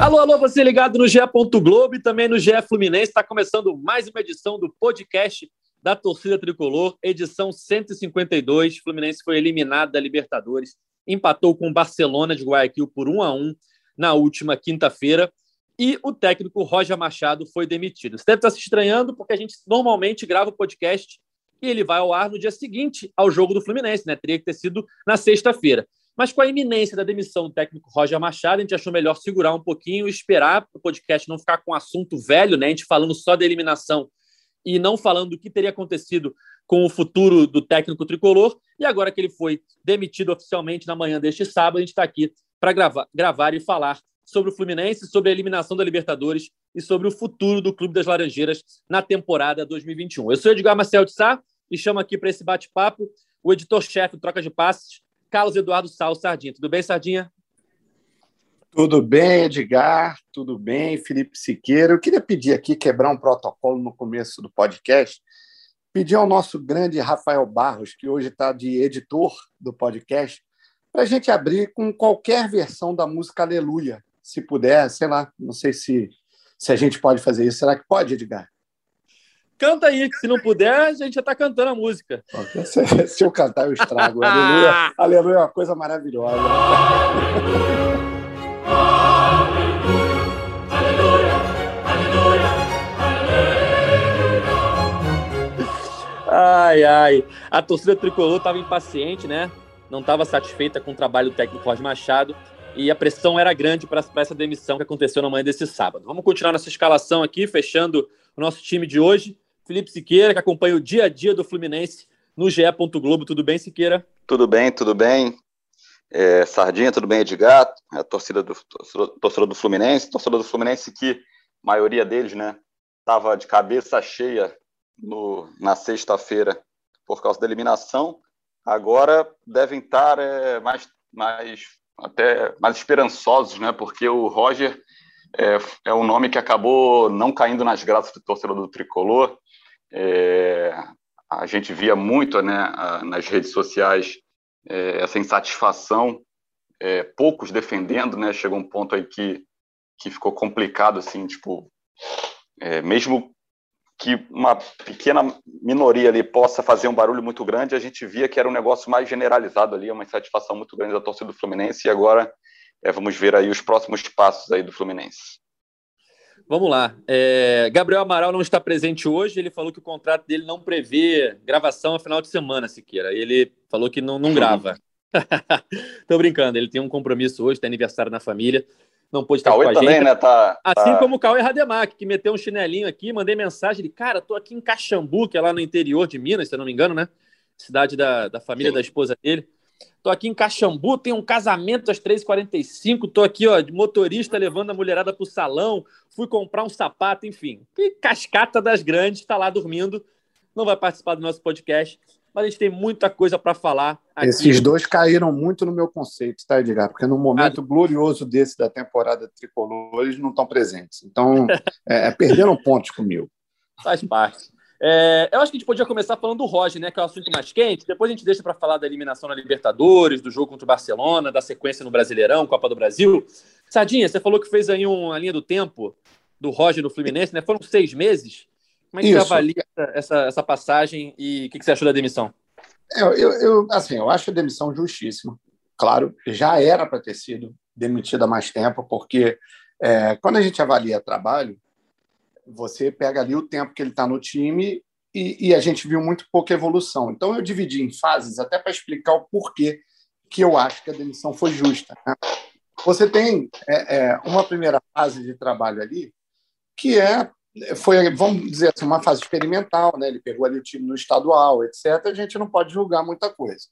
Alô, alô, você ligado no GE. Globo e também no GE Fluminense. Está começando mais uma edição do podcast da torcida tricolor, edição 152. Fluminense foi eliminado da Libertadores, empatou com o Barcelona de Guayaquil por 1 a 1 na última quinta-feira. E o técnico Roger Machado foi demitido. Você deve estar se estranhando, porque a gente normalmente grava o podcast e ele vai ao ar no dia seguinte ao jogo do Fluminense, né? Teria que ter sido na sexta-feira. Mas com a iminência da demissão do técnico Roger Machado, a gente achou melhor segurar um pouquinho esperar para o podcast não ficar com um assunto velho, né? A gente falando só da eliminação e não falando do que teria acontecido com o futuro do técnico tricolor. E agora que ele foi demitido oficialmente na manhã deste sábado, a gente está aqui para gravar, gravar e falar sobre o Fluminense, sobre a eliminação da Libertadores e sobre o futuro do Clube das Laranjeiras na temporada 2021. Eu sou Edgar Marcel de Sá e chamo aqui para esse bate-papo o editor-chefe do Troca de Passes, Carlos Eduardo Sal Sardinha. Tudo bem, Sardinha? Tudo bem, Edgar? Tudo bem, Felipe Siqueira? Eu queria pedir aqui, quebrar um protocolo no começo do podcast, pedir ao nosso grande Rafael Barros, que hoje está de editor do podcast, para a gente abrir com qualquer versão da música Aleluia, se puder, sei lá, não sei se, se a gente pode fazer isso. Será que pode, Edgar? Canta aí, que se não puder, a gente já está cantando a música. Se, se eu cantar, eu estrago. aleluia, aleluia é uma coisa maravilhosa. Ai, ai. A torcida tricolor estava impaciente, né? Não estava satisfeita com o trabalho do técnico Jorge Machado e a pressão era grande para essa demissão que aconteceu na manhã desse sábado. Vamos continuar nossa escalação aqui, fechando o nosso time de hoje. Felipe Siqueira, que acompanha o dia a dia do Fluminense no GE. Globo. Tudo bem, Siqueira? Tudo bem, tudo bem. É, Sardinha, tudo bem, Edgar? É a torcida do, torcida do Fluminense, torcida do Fluminense que, maioria deles, né, estava de cabeça cheia no, na sexta-feira por causa da eliminação, agora devem estar é, mais, mais, até mais esperançosos, né, porque o Roger é, é um nome que acabou não caindo nas graças do torcedor do Tricolor, é, a gente via muito né, nas redes sociais é, essa insatisfação, é, poucos defendendo, né? Chegou um ponto aí que, que ficou complicado, assim, tipo, é, mesmo que uma pequena minoria ali possa fazer um barulho muito grande, a gente via que era um negócio mais generalizado ali, uma insatisfação muito grande da torcida do Fluminense, e agora é, vamos ver aí os próximos passos aí do Fluminense. Vamos lá. É, Gabriel Amaral não está presente hoje. Ele falou que o contrato dele não prevê gravação a final de semana, Siqueira. Ele falou que não, não grava. Tô brincando. Ele tem um compromisso hoje, tem aniversário na família. Não pôde estar Cauê com a também, gente. né? Tá, assim tá... como o Cauê Rademac, que meteu um chinelinho aqui, mandei mensagem de cara, tô aqui em Caxambu, que é lá no interior de Minas, se eu não me engano, né? Cidade da, da família Sim. da esposa dele. Tô aqui em Caxambu, tem um casamento às 3h45, tô aqui, ó, de motorista levando a mulherada pro salão, fui comprar um sapato, enfim. E cascata das grandes, tá lá dormindo, não vai participar do nosso podcast, mas a gente tem muita coisa para falar. Aqui. Esses dois caíram muito no meu conceito, tá, Edgar? Porque no momento ah, glorioso desse da temporada tricolor, eles não estão presentes. Então, é, é, perderam pontos comigo. Faz parte. É, eu acho que a gente podia começar falando do Roger, né, que é o assunto mais quente. Depois a gente deixa para falar da eliminação na Libertadores, do jogo contra o Barcelona, da sequência no Brasileirão, Copa do Brasil. Sadinha, você falou que fez aí uma linha do tempo do Roger no Fluminense, né? Foram seis meses. Como é que Isso. você avalia essa, essa passagem e o que, que você achou da demissão? Eu, eu, eu, assim, eu acho a demissão justíssima. Claro, já era para ter sido demitida há mais tempo, porque é, quando a gente avalia trabalho, você pega ali o tempo que ele está no time e, e, a gente viu muito pouca evolução. Então, eu dividi em fases até para explicar o porquê que eu acho que a demissão foi justa. Né? Você tem é, é, uma primeira fase de trabalho ali que é foi, vamos dizer assim, uma fase experimental, né? Ele pegou ali o time no estadual, etc. A gente não pode julgar muita coisa.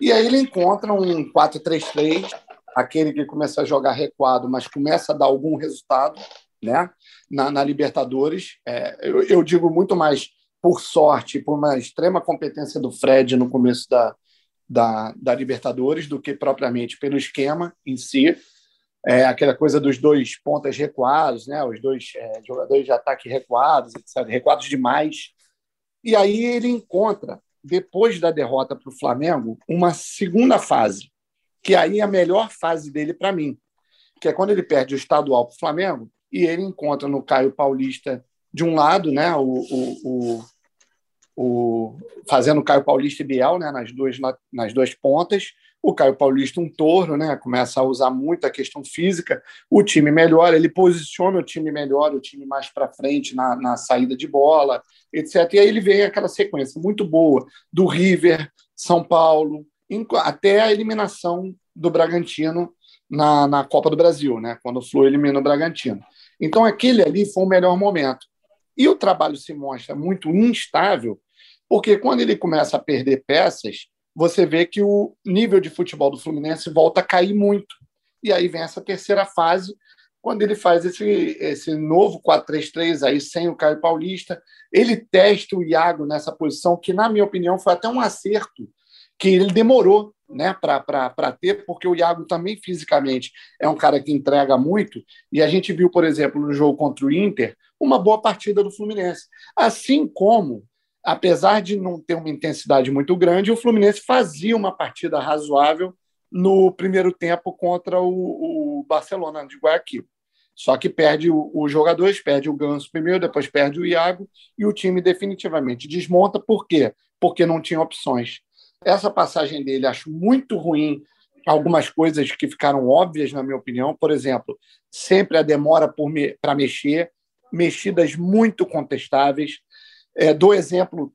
E aí ele encontra um 4-3-3, aquele que começa a jogar recuado, mas começa a dar algum resultado, né? na, na Libertadores. É, eu, eu, digo muito mais por sorte, por uma extrema competência do Fred no começo da, da, da Libertadores, do que propriamente pelo esquema em si. É, aquela coisa dos dois pontas recuados, né? os dois é, jogadores de ataque recuados, etc., recuados demais. E aí ele encontra, depois da derrota para o Flamengo, uma segunda fase, que aí é a melhor fase dele para mim, que é quando ele perde o estadual para o Flamengo e ele encontra no Caio Paulista de um lado, né, o, o, o, o fazendo o Caio Paulista e né, nas duas nas duas pontas, o Caio Paulista um torno, né, começa a usar muito a questão física, o time melhora, ele posiciona o time melhor, o time mais para frente na, na saída de bola, etc. E aí ele vem aquela sequência muito boa do River, São Paulo, até a eliminação do Bragantino na, na Copa do Brasil, né? quando o Flu elimina o Bragantino. Então, aquele ali foi o melhor momento. E o trabalho se mostra muito instável, porque quando ele começa a perder peças, você vê que o nível de futebol do Fluminense volta a cair muito. E aí vem essa terceira fase, quando ele faz esse, esse novo 4-3-3 aí sem o Caio Paulista, ele testa o Iago nessa posição, que, na minha opinião, foi até um acerto, que ele demorou né, para ter, porque o Iago também fisicamente é um cara que entrega muito, e a gente viu, por exemplo, no jogo contra o Inter, uma boa partida do Fluminense. Assim como, apesar de não ter uma intensidade muito grande, o Fluminense fazia uma partida razoável no primeiro tempo contra o, o Barcelona de Guayaquil. Só que perde os jogadores, perde o Ganso primeiro, depois perde o Iago, e o time definitivamente desmonta. Por quê? Porque não tinha opções. Essa passagem dele acho muito ruim. Algumas coisas que ficaram óbvias, na minha opinião. Por exemplo, sempre a demora para me, mexer, mexidas muito contestáveis. É, exemplo,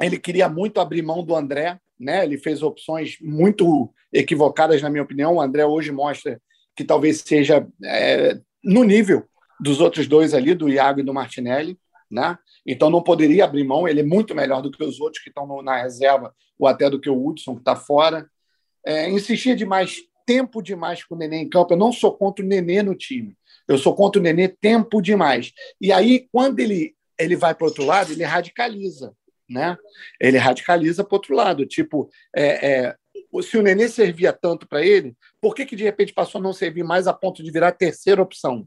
ele queria muito abrir mão do André, né? ele fez opções muito equivocadas, na minha opinião. O André hoje mostra que talvez seja é, no nível dos outros dois ali, do Iago e do Martinelli. Né? Então não poderia abrir mão, ele é muito melhor do que os outros que estão na reserva, ou até do que o Hudson, que está fora. É, insistia demais, tempo demais com o Nenê em campo. Eu não sou contra o Nenê no time. Eu sou contra o Nenê tempo demais. E aí, quando ele, ele vai para o outro lado, ele radicaliza. Né? Ele radicaliza para o outro lado. Tipo, é, é, se o Nenê servia tanto para ele, por que, que de repente passou a não servir mais a ponto de virar terceira opção?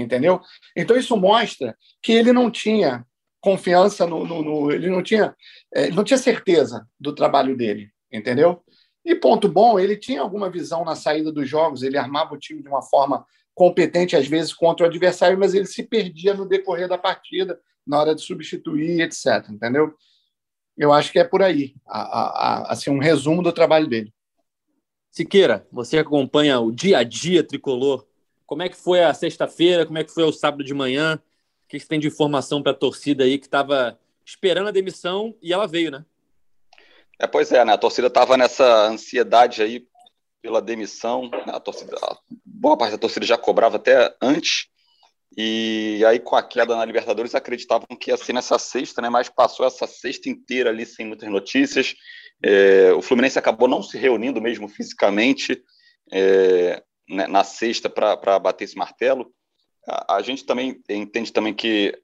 Entendeu? Então isso mostra que ele não tinha confiança no, no, no ele não tinha é, não tinha certeza do trabalho dele, entendeu? E ponto bom, ele tinha alguma visão na saída dos jogos, ele armava o time de uma forma competente às vezes contra o adversário, mas ele se perdia no decorrer da partida, na hora de substituir, etc. Entendeu? Eu acho que é por aí, a, a, a, assim um resumo do trabalho dele. Siqueira, você acompanha o dia a dia tricolor como é que foi a sexta-feira? Como é que foi o sábado de manhã? O que você tem de informação para a torcida aí que estava esperando a demissão e ela veio, né? É, pois é, né? A torcida estava nessa ansiedade aí pela demissão. Né? A torcida, boa parte da torcida já cobrava até antes. E aí, com a queda na Libertadores, acreditavam que ia ser nessa sexta, né? Mas passou essa sexta inteira ali sem muitas notícias. É, o Fluminense acabou não se reunindo mesmo fisicamente. É, né, na sexta para bater esse martelo. A, a, gente também entende também que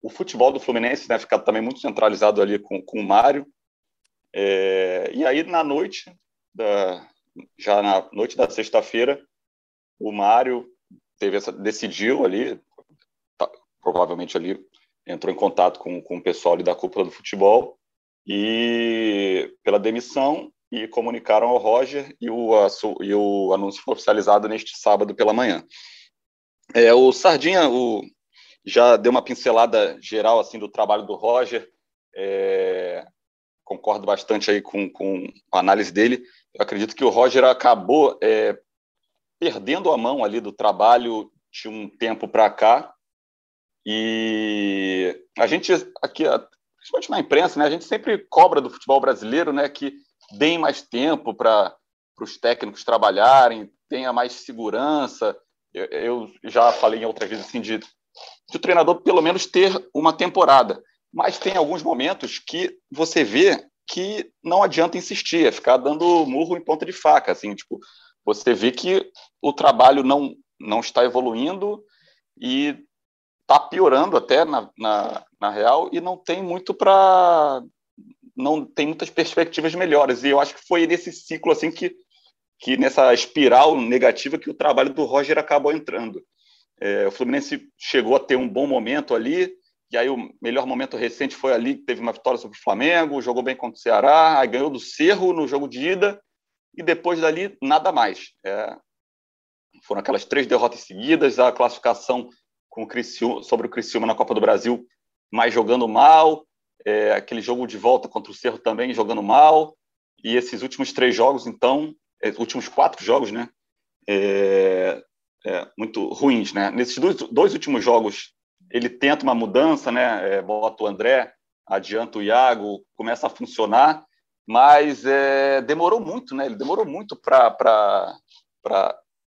o futebol do Fluminense né, fica também muito centralizado ali com, com o Mário. É, e aí, na noite, da, já na noite da sexta-feira, o Mário teve essa, decidiu ali, tá, provavelmente ali, entrou em contato com, com o pessoal ali da cúpula do futebol e pela demissão e comunicaram ao Roger e o, e o anúncio foi oficializado neste sábado pela manhã. É, o Sardinha o, já deu uma pincelada geral assim do trabalho do Roger, é, concordo bastante aí com, com a análise dele. Eu acredito que o Roger acabou é, perdendo a mão ali do trabalho de um tempo para cá. E a gente aqui, principalmente na imprensa, né, a gente sempre cobra do futebol brasileiro, né, que deem mais tempo para os técnicos trabalharem, tenha mais segurança. Eu, eu, já falei em outras vezes assim, de, de o treinador pelo menos ter uma temporada. Mas tem alguns momentos que você vê que não adianta insistir, é ficar dando murro em ponta de faca. Assim, tipo, você vê que o trabalho não, não está evoluindo e está piorando até na, na, na real e não tem muito para não tem muitas perspectivas melhores. E eu acho que foi nesse ciclo assim que, que nessa espiral negativa que o trabalho do Roger acabou entrando. É, o Fluminense chegou a ter um bom momento ali, e aí o melhor momento recente foi ali que teve uma vitória sobre o Flamengo, jogou bem contra o Ceará, aí ganhou do Cerro no jogo de ida, e depois dali nada mais. É, foram aquelas três derrotas seguidas, a classificação com o Criciúma, sobre o Criciúma na Copa do Brasil, mas jogando mal, é, aquele jogo de volta contra o Cerro também jogando mal, e esses últimos três jogos, então, é, últimos quatro jogos, né, é, é, muito ruins, né. Nesses dois, dois, últimos jogos, ele tenta uma mudança, né, é, bota o André, adianta o Iago, começa a funcionar, mas é, demorou muito, né, ele demorou muito para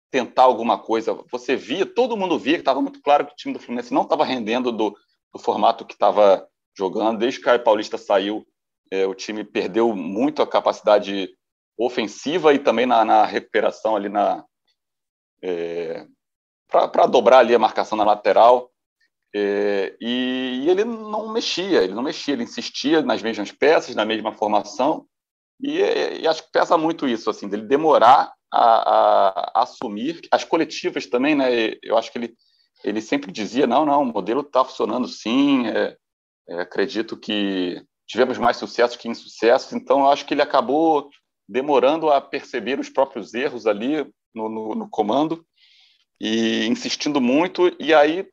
tentar alguma coisa. Você via, todo mundo via que estava muito claro que o time do Fluminense não estava rendendo do, do, formato que estava jogando. Desde que o Caio Paulista saiu, é, o time perdeu muito a capacidade ofensiva e também na, na recuperação ali na é, para dobrar ali a marcação na lateral. É, e, e, ele não mexia, ele não mexia, ele insistia nas mesmas peças, na mesma formação. E, e acho que pesa muito isso, assim, dele demorar a, a, assumir as coletivas também, né? Eu acho que ele ele sempre dizia não, não, o modelo está funcionando sim. É, é, acredito que tivemos mais sucesso que insucessos. Então, acho que ele acabou demorando a perceber os próprios erros ali no, no, no comando e insistindo muito. E aí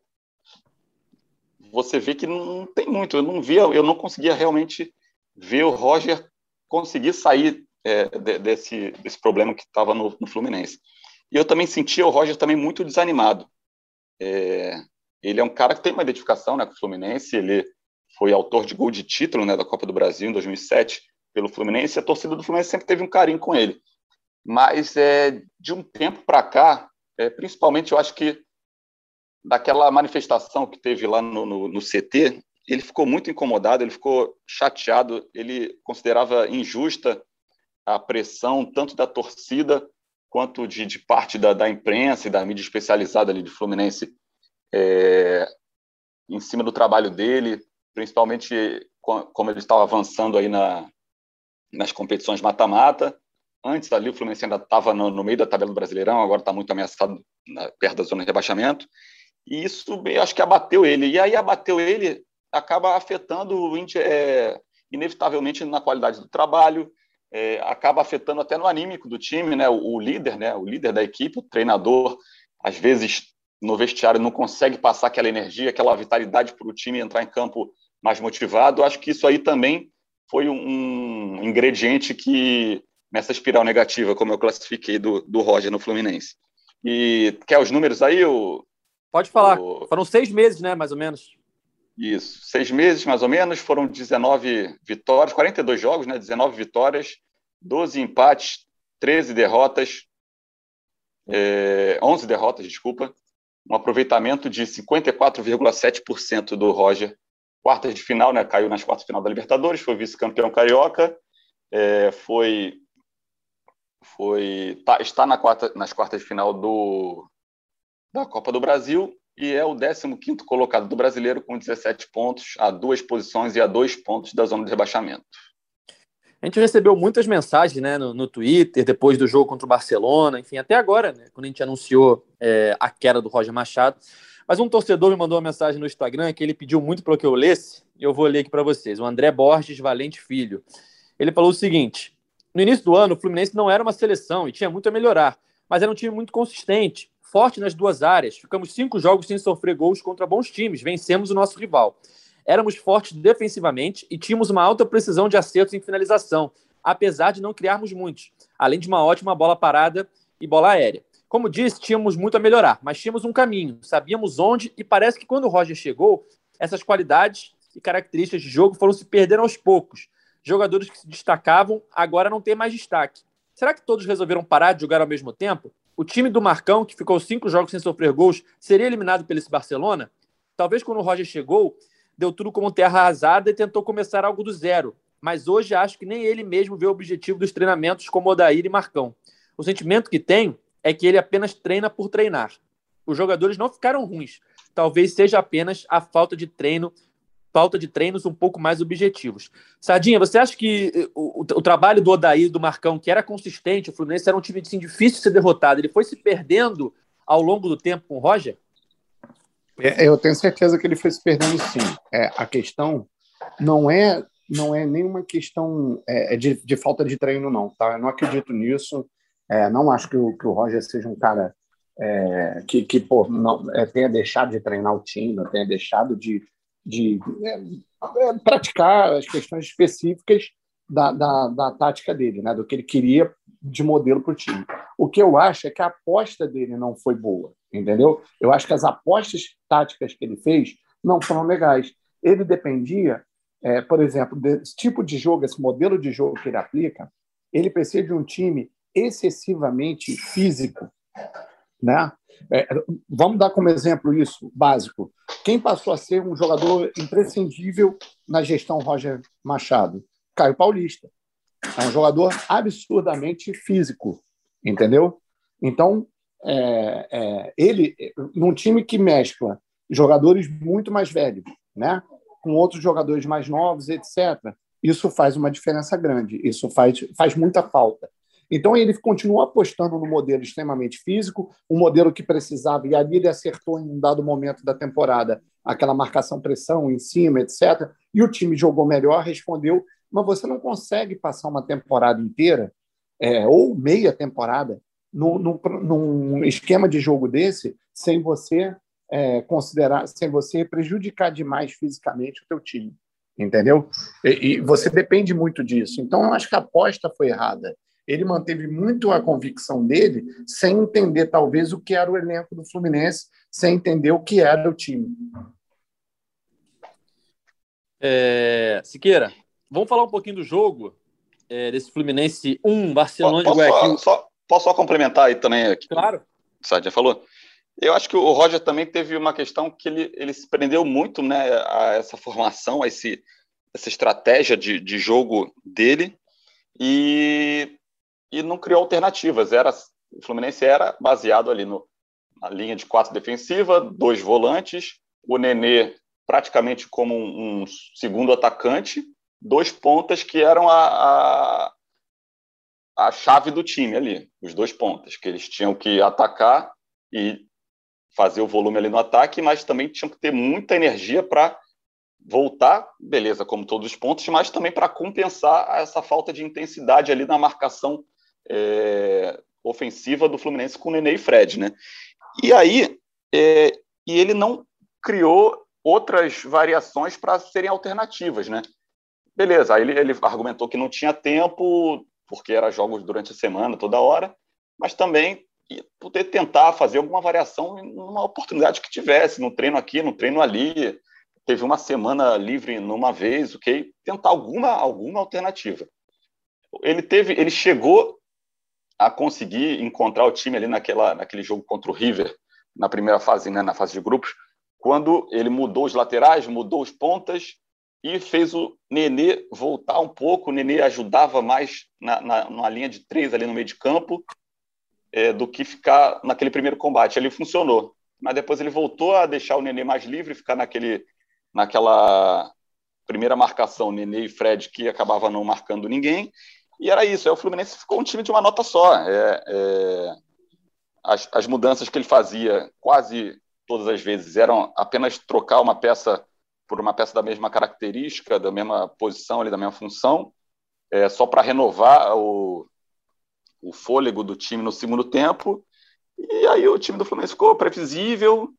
você vê que não tem muito. Eu não via, eu não conseguia realmente ver o Roger conseguir sair é, desse, desse problema que estava no, no, Fluminense. E eu também sentia o Roger também muito desanimado. É, ele é um cara que tem uma identificação né, com o Fluminense, ele foi autor de gol de título né, da Copa do Brasil em 2007 pelo Fluminense, a torcida do Fluminense sempre teve um carinho com ele. Mas é, de um tempo para cá, é, principalmente eu acho que daquela manifestação que teve lá no, no, no CT, ele ficou muito incomodado, ele ficou chateado, ele considerava injusta a pressão tanto da torcida quanto de, de parte da, da, imprensa e da mídia especializada ali de Fluminense é, em cima do trabalho dele, principalmente como ele estava avançando aí na, nas competições mata-mata. Antes ali o Fluminense ainda estava no, no, meio da tabela do Brasileirão, agora está muito ameaçado na, perto da zona de rebaixamento. E isso eu acho que abateu ele. E aí abateu ele, acaba afetando é, inevitavelmente na qualidade do trabalho, é, acaba afetando até no anímico do time, né? O, o, líder, né? O líder da equipe, o treinador, às vezes no vestiário não consegue passar aquela energia, aquela vitalidade para o time entrar em campo mais motivado. Acho que isso aí também foi um, ingrediente que nessa espiral negativa, como eu classifiquei do, do Roger no Fluminense. E quer os números aí? O, Pode falar. O... Foram seis meses, né? Mais ou menos. Isso, seis meses mais ou menos, foram 19 vitórias, 42 jogos, né? 19 vitórias, 12 empates, 13 derrotas, é, 11 derrotas, desculpa, um aproveitamento de 54,7% do Roger. Quartas de final, né? Caiu nas quartas de final da Libertadores, foi vice-campeão carioca, é, foi, foi tá, está na quarta, nas quartas de final do, da Copa do Brasil e é o 15º colocado do brasileiro com 17 pontos, a duas posições e a dois pontos da zona de rebaixamento. A gente recebeu muitas mensagens né, no, no Twitter, depois do jogo contra o Barcelona, enfim, até agora, né, quando a gente anunciou é, a queda do Roger Machado. Mas um torcedor me mandou uma mensagem no Instagram que ele pediu muito para que eu lesse, e eu vou ler aqui para vocês. O André Borges Valente Filho. Ele falou o seguinte: no início do ano, o Fluminense não era uma seleção e tinha muito a melhorar, mas era um time muito consistente forte nas duas áreas. Ficamos cinco jogos sem sofrer gols contra bons times. Vencemos o nosso rival. Éramos fortes defensivamente e tínhamos uma alta precisão de acertos em finalização, apesar de não criarmos muitos, além de uma ótima bola parada e bola aérea. Como disse, tínhamos muito a melhorar, mas tínhamos um caminho, sabíamos onde e parece que quando o Roger chegou, essas qualidades e características de jogo foram se perdendo aos poucos. Jogadores que se destacavam agora não têm mais destaque. Será que todos resolveram parar de jogar ao mesmo tempo? o time do Marcão, que ficou cinco jogos sem sofrer gols, seria eliminado pelo esse Barcelona? Talvez quando o Roger chegou, deu tudo como terra arrasada e tentou começar algo do zero. Mas hoje acho que nem ele mesmo vê o objetivo dos treinamentos como Odair e Marcão. O sentimento que tenho é que ele apenas treina por treinar. Os jogadores não ficaram ruins. Talvez seja apenas a falta de treino falta de treinos um pouco mais objetivos. Sardinha, você acha que eh, o, o, trabalho do Odair, do Marcão, que era consistente, o Fluminense era um time assim, difícil de ser derrotado, ele foi se perdendo ao longo do tempo com o Roger? É, eu tenho certeza que ele foi se perdendo sim. É, a questão não é não é nenhuma questão é, é, de, de, falta de treino, não. Tá? Eu não acredito nisso. É, não acho que o, que o Roger seja um cara é, que, que pô, não, é, tenha deixado de treinar o time, tenha deixado de, de é, é, praticar as questões específicas da, da, da, tática dele, né? do que ele queria de modelo para o time. O que eu acho é que a aposta dele não foi boa, entendeu? Eu acho que as apostas táticas que ele fez não foram legais. Ele dependia, é, por exemplo, desse tipo de jogo, esse modelo de jogo que ele aplica, ele precisa de um time excessivamente físico, né? É, vamos dar como exemplo isso básico. Quem passou a ser um jogador imprescindível na gestão Roger Machado? Caio Paulista. É um jogador absurdamente físico, entendeu? Então, é, é, ele, num time que mescla jogadores muito mais velhos, né? com outros jogadores mais novos, etc., isso faz uma diferença grande, isso faz, faz muita falta. Então, ele continua apostando no modelo extremamente físico, um modelo que precisava, e ali ele acertou em um dado momento da temporada aquela marcação-pressão em cima, etc. E o time jogou melhor, respondeu, mas você não consegue passar uma temporada inteira, é, ou meia temporada, num, num, esquema de jogo desse, sem você é, considerar, sem você prejudicar demais fisicamente o teu time entendeu? E, e, você depende muito disso. Então, eu acho que a aposta foi errada ele manteve muito a convicção dele, sem entender talvez o que era o elenco do Fluminense, sem entender o que era o time. É, Siqueira, vamos falar um pouquinho do jogo é, desse Fluminense 1, Barcelona posso, de Guayaquil. Só, posso só complementar aí também? Aqui, claro. O Sardinha falou. Eu acho que o Roger também teve uma questão que ele, ele se prendeu muito né, a essa formação, a esse, essa estratégia de, de jogo dele. E e não criou alternativas. Era, o Fluminense era baseado ali no, na linha de quatro defensiva, dois volantes, o Nenê praticamente como um, um segundo atacante, dois pontas que eram a, a, a chave do time ali, os dois pontas, que eles tinham que atacar e fazer o volume ali no ataque, mas também tinham que ter muita energia para voltar, beleza, como todos os pontos, mas também para compensar essa falta de intensidade ali na marcação é, ofensiva do Fluminense com Nenê e Fred, né? E aí, é, e ele não criou outras variações para serem alternativas, né? Beleza, aí ele, ele argumentou que não tinha tempo, porque era jogos durante a semana, toda hora, mas também poder tentar fazer alguma variação numa oportunidade que tivesse, no treino aqui, no treino ali, teve uma semana livre numa vez, ok? Tentar alguma alguma alternativa. Ele teve, ele chegou a conseguir encontrar o time ali naquela, naquele jogo contra o River, na primeira fase, né, na fase de grupos, quando ele mudou os laterais, mudou os pontas e fez o Nenê voltar um pouco. O Nenê ajudava mais na, na, linha de três ali no meio de campo é, do que ficar naquele primeiro combate. Ele funcionou, mas depois ele voltou a deixar o Nenê mais livre, ficar naquele, naquela primeira marcação, Nenê e Fred, que acabava não marcando ninguém, e era isso. Aí o Fluminense ficou um time de uma nota só. É, é, as, as mudanças que ele fazia quase todas as vezes eram apenas trocar uma peça por uma peça da mesma característica, da mesma posição, ali, da mesma função, é, só para renovar o, o fôlego do time no segundo tempo. E aí o time do Fluminense ficou previsível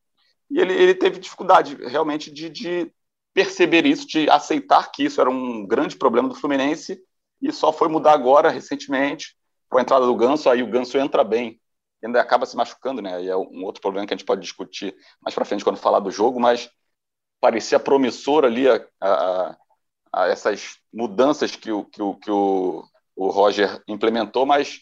e ele, ele teve dificuldade realmente de, de perceber isso, de aceitar que isso era um grande problema do Fluminense e só foi mudar agora, recentemente, com a entrada do Ganso, aí o Ganso entra bem, ainda acaba se machucando, né? E é um outro problema que a gente pode discutir mais para frente quando falar do jogo, mas parecia promissor ali a, a, a essas mudanças que o, que o, que o, o Roger implementou, mas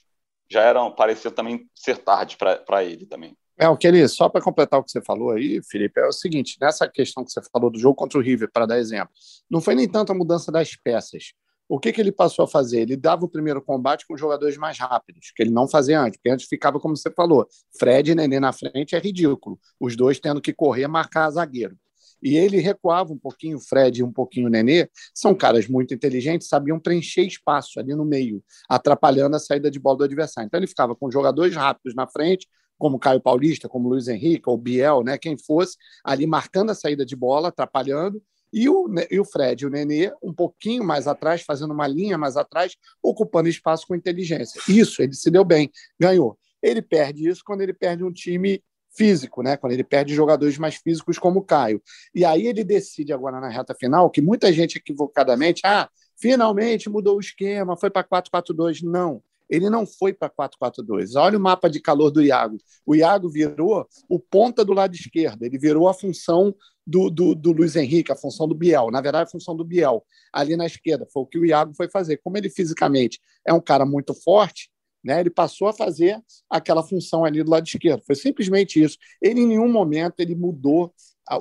já eram parecia também ser tarde para ele também. É, o que ele, só para completar o que você falou aí, Felipe, é o seguinte: nessa questão que você falou do jogo contra o River, para dar exemplo, não foi nem tanto a mudança das peças, o que, que ele passou a fazer? Ele dava o primeiro combate com jogadores mais rápidos, que ele não fazia antes, porque antes ficava como você falou, Fred e Nenê na frente é ridículo, os dois tendo que correr marcar zagueiro. E ele recuava um pouquinho, Fred e um pouquinho o Nenê, são caras muito inteligentes, sabiam preencher espaço ali no meio, atrapalhando a saída de bola do adversário. Então ele ficava com jogadores rápidos na frente, como Caio Paulista, como Luiz Henrique, ou Biel, né, quem fosse, ali marcando a saída de bola, atrapalhando, e o, e o Fred e o Nenê um pouquinho mais atrás, fazendo uma linha mais atrás, ocupando espaço com inteligência. Isso, ele se deu bem, ganhou. Ele perde isso quando ele perde um time físico, né? Quando ele perde jogadores mais físicos como o Caio. E aí ele decide agora na reta final que muita gente equivocadamente, ah, finalmente mudou o esquema, foi para 4-4-2. Não, ele não foi para 4-4-2. Olha o mapa de calor do Iago. O Iago virou o ponta do lado esquerdo, ele virou a função do, do, do Luiz Henrique, a função do Biel. Na verdade, a função do Biel ali na esquerda. Foi o que o Iago foi fazer. Como ele fisicamente é um cara muito forte, né? Ele passou a fazer aquela função ali do lado esquerdo. Foi simplesmente isso. Ele, em nenhum momento, ele mudou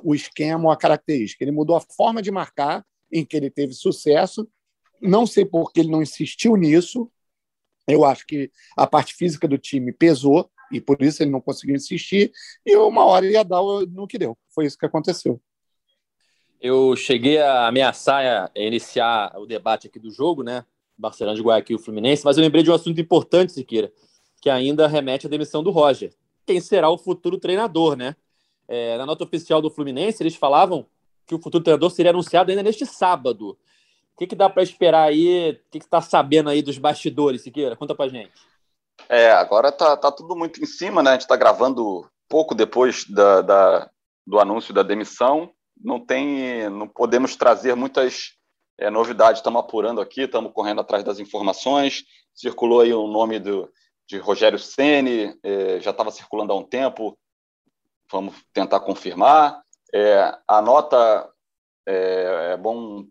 o esquema ou a característica. Ele mudou a forma de marcar, em que ele teve sucesso. Não sei por que ele não insistiu nisso. Eu acho que a parte física do time pesou e por isso ele não conseguiu insistir. E uma hora ia dar no que deu. Foi isso que aconteceu. Eu cheguei a ameaçar a iniciar o debate aqui do jogo, né? Barcelona de Guayaquil Fluminense, mas eu lembrei de um assunto importante, Siqueira, que ainda remete à demissão do Roger. Quem será o futuro treinador, né? É, na nota oficial do Fluminense, eles falavam que o futuro treinador seria anunciado ainda neste sábado. O que, que dá para esperar aí? O que está sabendo aí dos bastidores, Siqueira? Conta para gente. É, agora tá, tá tudo muito em cima, né? A gente está gravando pouco depois da, da, do anúncio da demissão. Não tem, não podemos trazer muitas é, novidade, estamos apurando aqui, estamos correndo atrás das informações. Circulou aí o nome do, de Rogério Ceni, é, já estava circulando há um tempo. Vamos tentar confirmar. É, a nota é, é, bom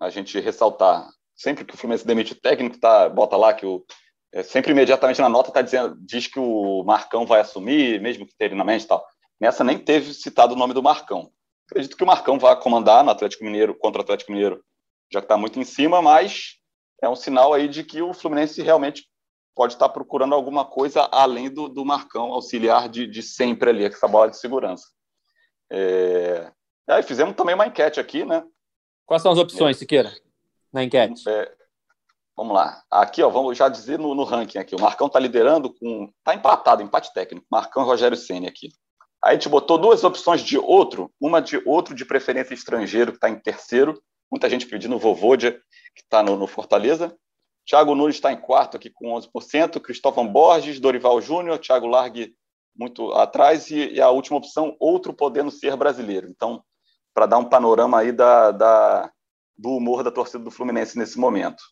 a gente ressaltar. Sempre que o Fluminense demite o técnico, tá, bota lá que o é, sempre imediatamente na nota tá dizendo diz que o Marcão vai assumir, mesmo que interinamente e tal. Nessa nem teve citado o nome do Marcão. Acredito que o Marcão vai comandar no Atlético Mineiro contra o Atlético Mineiro já que está muito em cima, mas é um sinal aí de que o Fluminense realmente pode estar procurando alguma coisa além do, do Marcão auxiliar de, de sempre ali, essa bola de segurança. É... Aí fizemos também uma enquete aqui, né? Quais são as opções, é. Siqueira, na enquete? É... Vamos lá. Aqui, ó, vamos já dizer no, no ranking aqui. O Marcão está liderando com. Está empatado, empate técnico. Marcão e Rogério Senna aqui. Aí a gente botou duas opções de outro, uma de outro de preferência estrangeiro, que está em terceiro, Muita gente pedindo o Vovodia, que está no, no, Fortaleza. Thiago Nunes está em quarto aqui com 11%. Cristóvão Borges, Dorival Júnior, Thiago Largue muito atrás. E, e, a última opção, outro podendo ser brasileiro. Então, para dar um panorama aí da, da, do humor da torcida do Fluminense nesse momento.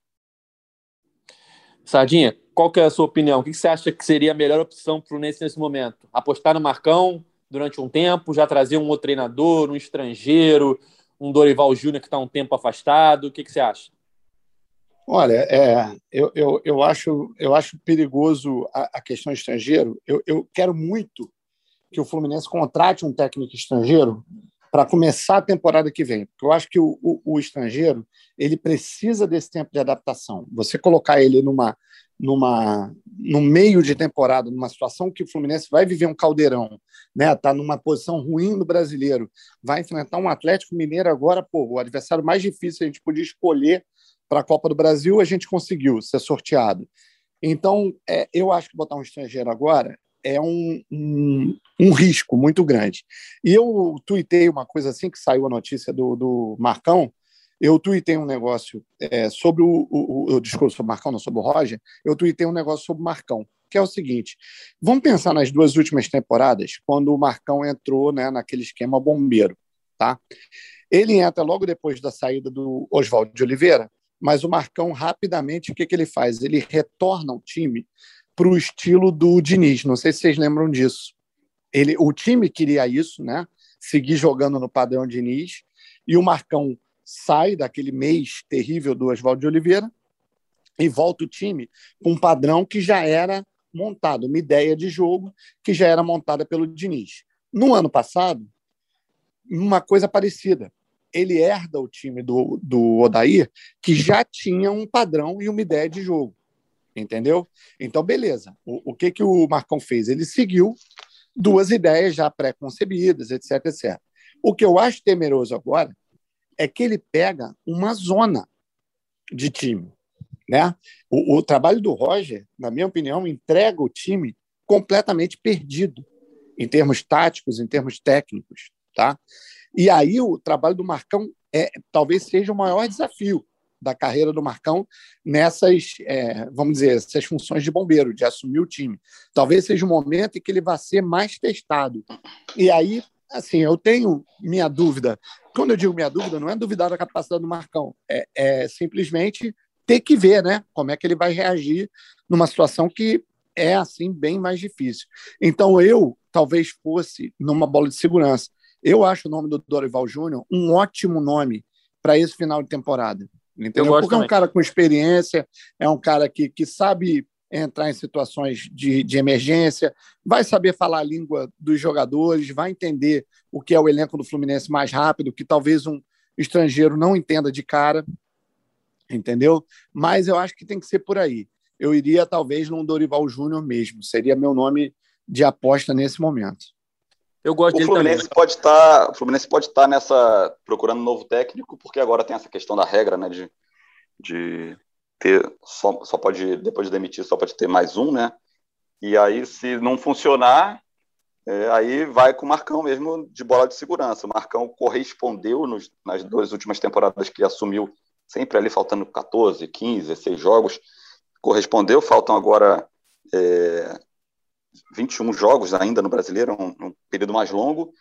Sardinha, qual que é a sua opinião? O que você acha que seria a melhor opção para o Fluminense nesse momento? Apostar no Marcão durante um tempo, já trazer um outro treinador, um estrangeiro, um Dorival Júnior que está um tempo afastado? O que, que você acha? Olha, é, eu, eu, eu, acho, eu acho perigoso a, a questão estrangeiro. Eu, eu quero muito que o Fluminense contrate um técnico estrangeiro para começar a temporada que vem, porque eu acho que o, o, o, estrangeiro ele precisa desse tempo de adaptação. Você colocar ele numa numa no meio de temporada, numa situação que o Fluminense vai viver um caldeirão, né? Tá numa posição ruim no Brasileiro, vai enfrentar um Atlético Mineiro agora, pô, o adversário mais difícil a gente podia escolher para a Copa do Brasil, a gente conseguiu ser sorteado. Então, é, eu acho que botar um estrangeiro agora é um, um, um, risco muito grande. E eu tuitei uma coisa assim que saiu a notícia do, do Marcão, eu tuitei um negócio é, sobre o, o, o, discurso sobre o Marcão, não sobre o Roger, eu tuitei um negócio sobre o Marcão, que é o seguinte: vamos pensar nas duas últimas temporadas, quando o Marcão entrou né, naquele esquema bombeiro. Tá? Ele entra logo depois da saída do Oswaldo de Oliveira, mas o Marcão, rapidamente, o que, que ele faz? Ele retorna o time para o estilo do Diniz. Não sei se vocês lembram disso. Ele, o time queria isso, né? seguir jogando no padrão Diniz, e o Marcão sai daquele mês terrível do Oswaldo de Oliveira e volta o time com um padrão que já era montado, uma ideia de jogo que já era montada pelo Diniz. No ano passado, uma coisa parecida. Ele herda o time do, do Odair, que já tinha um padrão e uma ideia de jogo. Entendeu? Então, beleza. O, o que, que o Marcão fez? Ele seguiu duas ideias já pré-concebidas, etc, etc. O que eu acho temeroso agora é que ele pega uma zona de time. Né? O, o, trabalho do Roger, na minha opinião, entrega o time completamente perdido em termos táticos, em termos técnicos. Tá? E aí o trabalho do Marcão é, talvez seja o maior desafio da carreira do Marcão nessas, é, vamos dizer, essas funções de bombeiro, de assumir o time. Talvez seja o momento em que ele vai ser mais testado. E aí, assim, eu tenho minha dúvida. Quando eu digo minha dúvida, não é duvidar da capacidade do Marcão, é, é simplesmente ter que ver, né, como é que ele vai reagir numa situação que é assim bem mais difícil. Então eu talvez fosse numa bola de segurança. Eu acho o nome do Dorival Júnior um ótimo nome para esse final de temporada. Entendeu? Porque também. é um cara com experiência, é um cara que, que sabe entrar em situações de, de emergência, vai saber falar a língua dos jogadores, vai entender o que é o elenco do Fluminense mais rápido, que talvez um estrangeiro não entenda de cara, entendeu? Mas eu acho que tem que ser por aí. Eu iria talvez num Dorival Júnior mesmo, seria meu nome de aposta nesse momento. Eu gosto o Fluminense também. pode estar, tá, o Fluminense pode estar tá nessa procurando um novo técnico, porque agora tem essa questão da regra, né, de, de ter só, só pode depois de demitir só pode ter mais um, né? E aí se não funcionar, é, aí vai com o Marcão mesmo de bola de segurança. O Marcão correspondeu nos, nas duas últimas temporadas que assumiu, sempre ali faltando 14, 15, 16 jogos, correspondeu. Faltam agora é, 21 jogos ainda no Brasileiro, um, um período mais longo.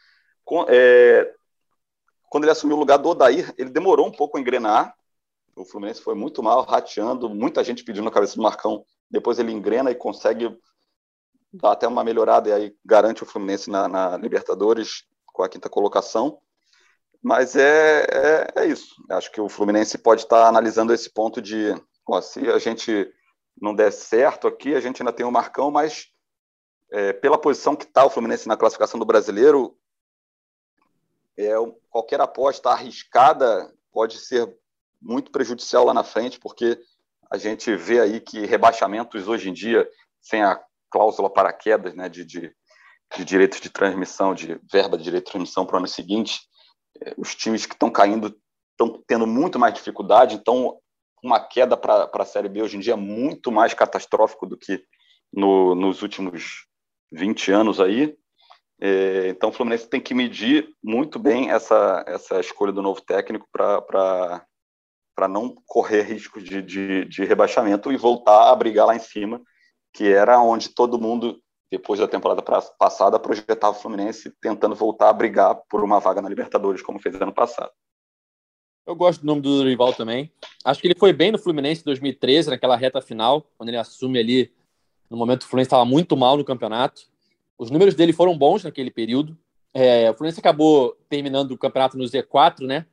Com, é, quando ele assumiu o lugar do Odair, ele demorou um pouco a engrenar. O Fluminense foi muito mal, rateando, muita gente pedindo a cabeça do Marcão. Depois ele engrena e consegue dar até uma melhorada e aí garante o Fluminense na, na Libertadores com a quinta colocação. Mas é, é, é, isso. Acho que o Fluminense pode estar analisando esse ponto de ó, se a gente não der certo aqui, a gente ainda tem o Marcão, mas é, pela posição que está o Fluminense na classificação do brasileiro, é, qualquer aposta arriscada pode ser muito prejudicial lá na frente, porque a gente vê aí que rebaixamentos hoje em dia, sem a cláusula para quedas né, de, de, de direitos de transmissão, de verba de direito de transmissão para o ano seguinte, é, os times que estão caindo estão tendo muito mais dificuldade, então uma queda para a Série B hoje em dia é muito mais catastrófico do que no, nos últimos 20 anos aí. É, então o Fluminense tem que medir muito bem essa, essa escolha do novo técnico para não correr riscos de, de, de rebaixamento e voltar a brigar lá em cima, que era onde todo mundo, depois da temporada passada, projetava o Fluminense tentando voltar a brigar por uma vaga na Libertadores, como fez ano passado. Eu gosto do nome do Dorival também. Acho que ele foi bem no Fluminense em 2013, naquela reta final, quando ele assume ali no momento, o Fluminense estava muito mal no campeonato. Os números dele foram bons naquele período. É, o Fluminense acabou terminando o campeonato no Z4, né?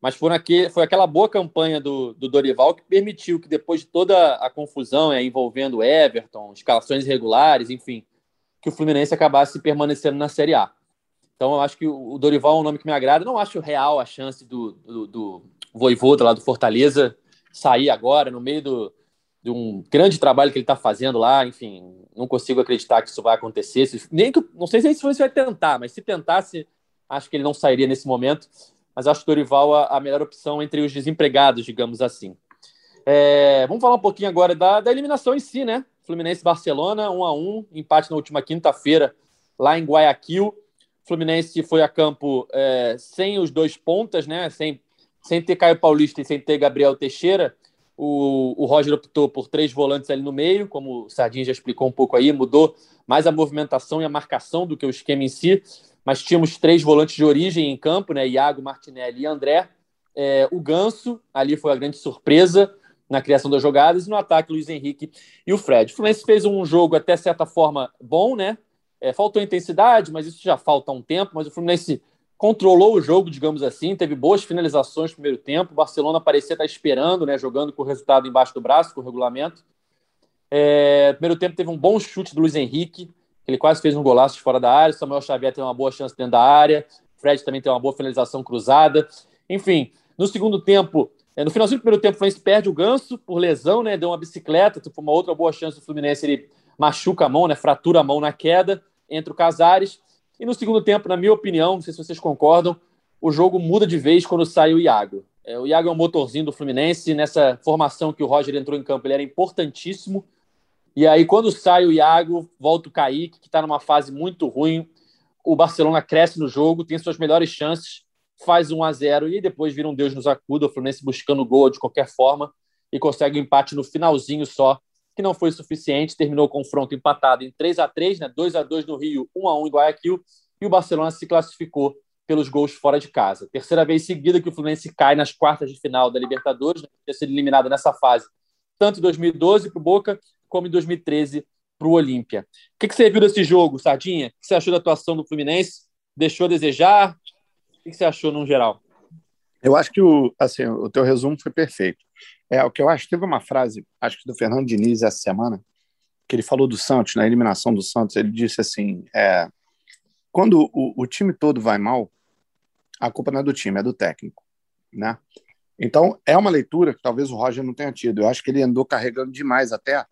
Mas foi, naquele, foi aquela boa campanha do, do Dorival que permitiu que, depois de toda a confusão é, envolvendo Everton, escalações irregulares, enfim, que o Fluminense acabasse permanecendo na Série A. Então, eu acho que o Dorival é um nome que me agrada. Não acho real a chance do, do, do Voivoda lá do Fortaleza sair agora, no meio do, de um grande trabalho que ele está fazendo lá, enfim, não consigo acreditar que isso vai acontecer. Nem que, não sei se ele vai tentar, mas se tentasse, acho que ele não sairia nesse momento. Mas acho o Dorival a, a melhor opção entre os desempregados, digamos assim. É, vamos falar um pouquinho agora da, da eliminação em si, né? Fluminense-Barcelona, 1 a 1 empate na última quinta-feira lá em Guayaquil. Fluminense foi a campo é, sem os dois pontas, né? Sem, sem ter Caio Paulista e sem ter Gabriel Teixeira. O, o Roger optou por três volantes ali no meio, como o Sardinha já explicou um pouco aí, mudou mais a movimentação e a marcação do que o esquema em si, mas tínhamos três volantes de origem em campo, né? Iago, Martinelli e André. É, o Ganso, ali foi a grande surpresa na criação das jogadas, e no ataque, Luiz Henrique e o Fred. O Fluminense fez um jogo até certa forma bom, né? É, faltou intensidade, mas isso já falta um tempo, mas o Fluminense controlou o jogo, digamos assim, teve boas finalizações no primeiro tempo. O Barcelona parecia estar esperando, né, jogando com o resultado embaixo do braço, com o regulamento. É, primeiro tempo teve um bom chute do Luiz Henrique, ele quase fez um golaço de fora da área. Samuel Xavier tem uma boa chance dentro da área. Fred também tem uma boa finalização cruzada. Enfim, no segundo tempo, é, no finalzinho do primeiro tempo, o Fluminense perde o ganso por lesão, né? Deu uma bicicleta, tipo, uma outra boa chance do Fluminense. Ele machuca a mão, né? Fratura a mão na queda, entre o Casares. E no segundo tempo, na minha opinião, não sei se vocês concordam, o jogo muda de vez quando sai o Iago. É, o Iago é um motorzinho do Fluminense. Nessa formação que o Roger entrou em campo, ele era importantíssimo. E aí, quando sai o Iago, volta o Kaique, que está numa fase muito ruim. O Barcelona cresce no jogo, tem suas melhores chances. faz 1 a 0 e depois vira um Deus nos acuda, o Fluminense buscando gol de qualquer forma e consegue um empate no finalzinho só, que não foi suficiente, terminou o confronto empatado em 3 a 3 né? 2 a 2 no Rio, 1 a 1 em Guayaquil, e o Barcelona se classificou pelos gols fora de casa. Terceira vez seguida que o Fluminense cai nas quartas de final da Libertadores, né? ter sido eliminado nessa fase, tanto em 2012 para o Boca, como em 2013 para o Olímpia. O que, que você viu desse jogo, Sardinha? O que você achou da atuação do Fluminense? Deixou a desejar? O que você achou no geral? Eu acho que o, assim, o teu resumo foi perfeito. É, o que eu acho, teve uma frase, acho que do Fernando Diniz essa semana, que ele falou do Santos, na eliminação do Santos, ele disse assim, é, quando o, o time todo vai mal, a culpa não é do time, é do técnico, né? Então, é uma leitura que talvez o Roger não tenha tido. Eu acho que ele andou carregando demais até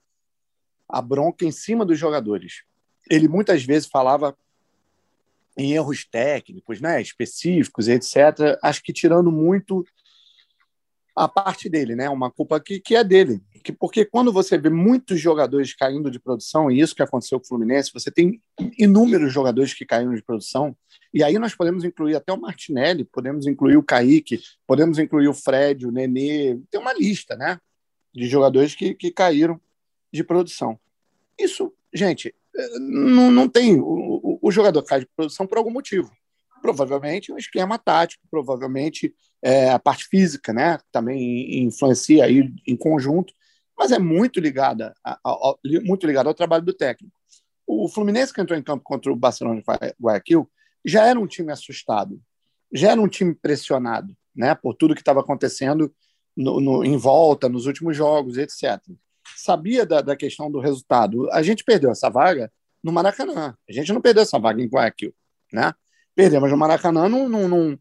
a bronca em cima dos jogadores. Ele muitas vezes falava em erros técnicos, né, específicos, etc. Acho que tirando muito a parte dele, né, uma culpa que, que é dele. Que, porque quando você vê muitos jogadores caindo de produção, e isso que aconteceu com o Fluminense, você tem inúmeros jogadores que caíram de produção, e aí nós podemos incluir até o Martinelli, podemos incluir o Kaique, podemos incluir o Fred, o Nenê, tem uma lista, né, de jogadores que, que caíram de produção. Isso, gente, não, não tem. O, o, jogador cai de produção por algum motivo. Provavelmente um esquema tático, provavelmente é, a parte física, né? Também influencia aí em conjunto, mas é muito ligada, muito ligada ao trabalho do técnico. O Fluminense que entrou em campo contra o Barcelona de Guayaquil já era um time assustado, já era um time pressionado, né? Por tudo que estava acontecendo no, no, em volta, nos últimos jogos, etc sabia da, da questão do resultado. A gente perdeu essa vaga no Maracanã. A gente não perdeu essa vaga em Guayaquil, né? Perdemos no Maracanã num, num,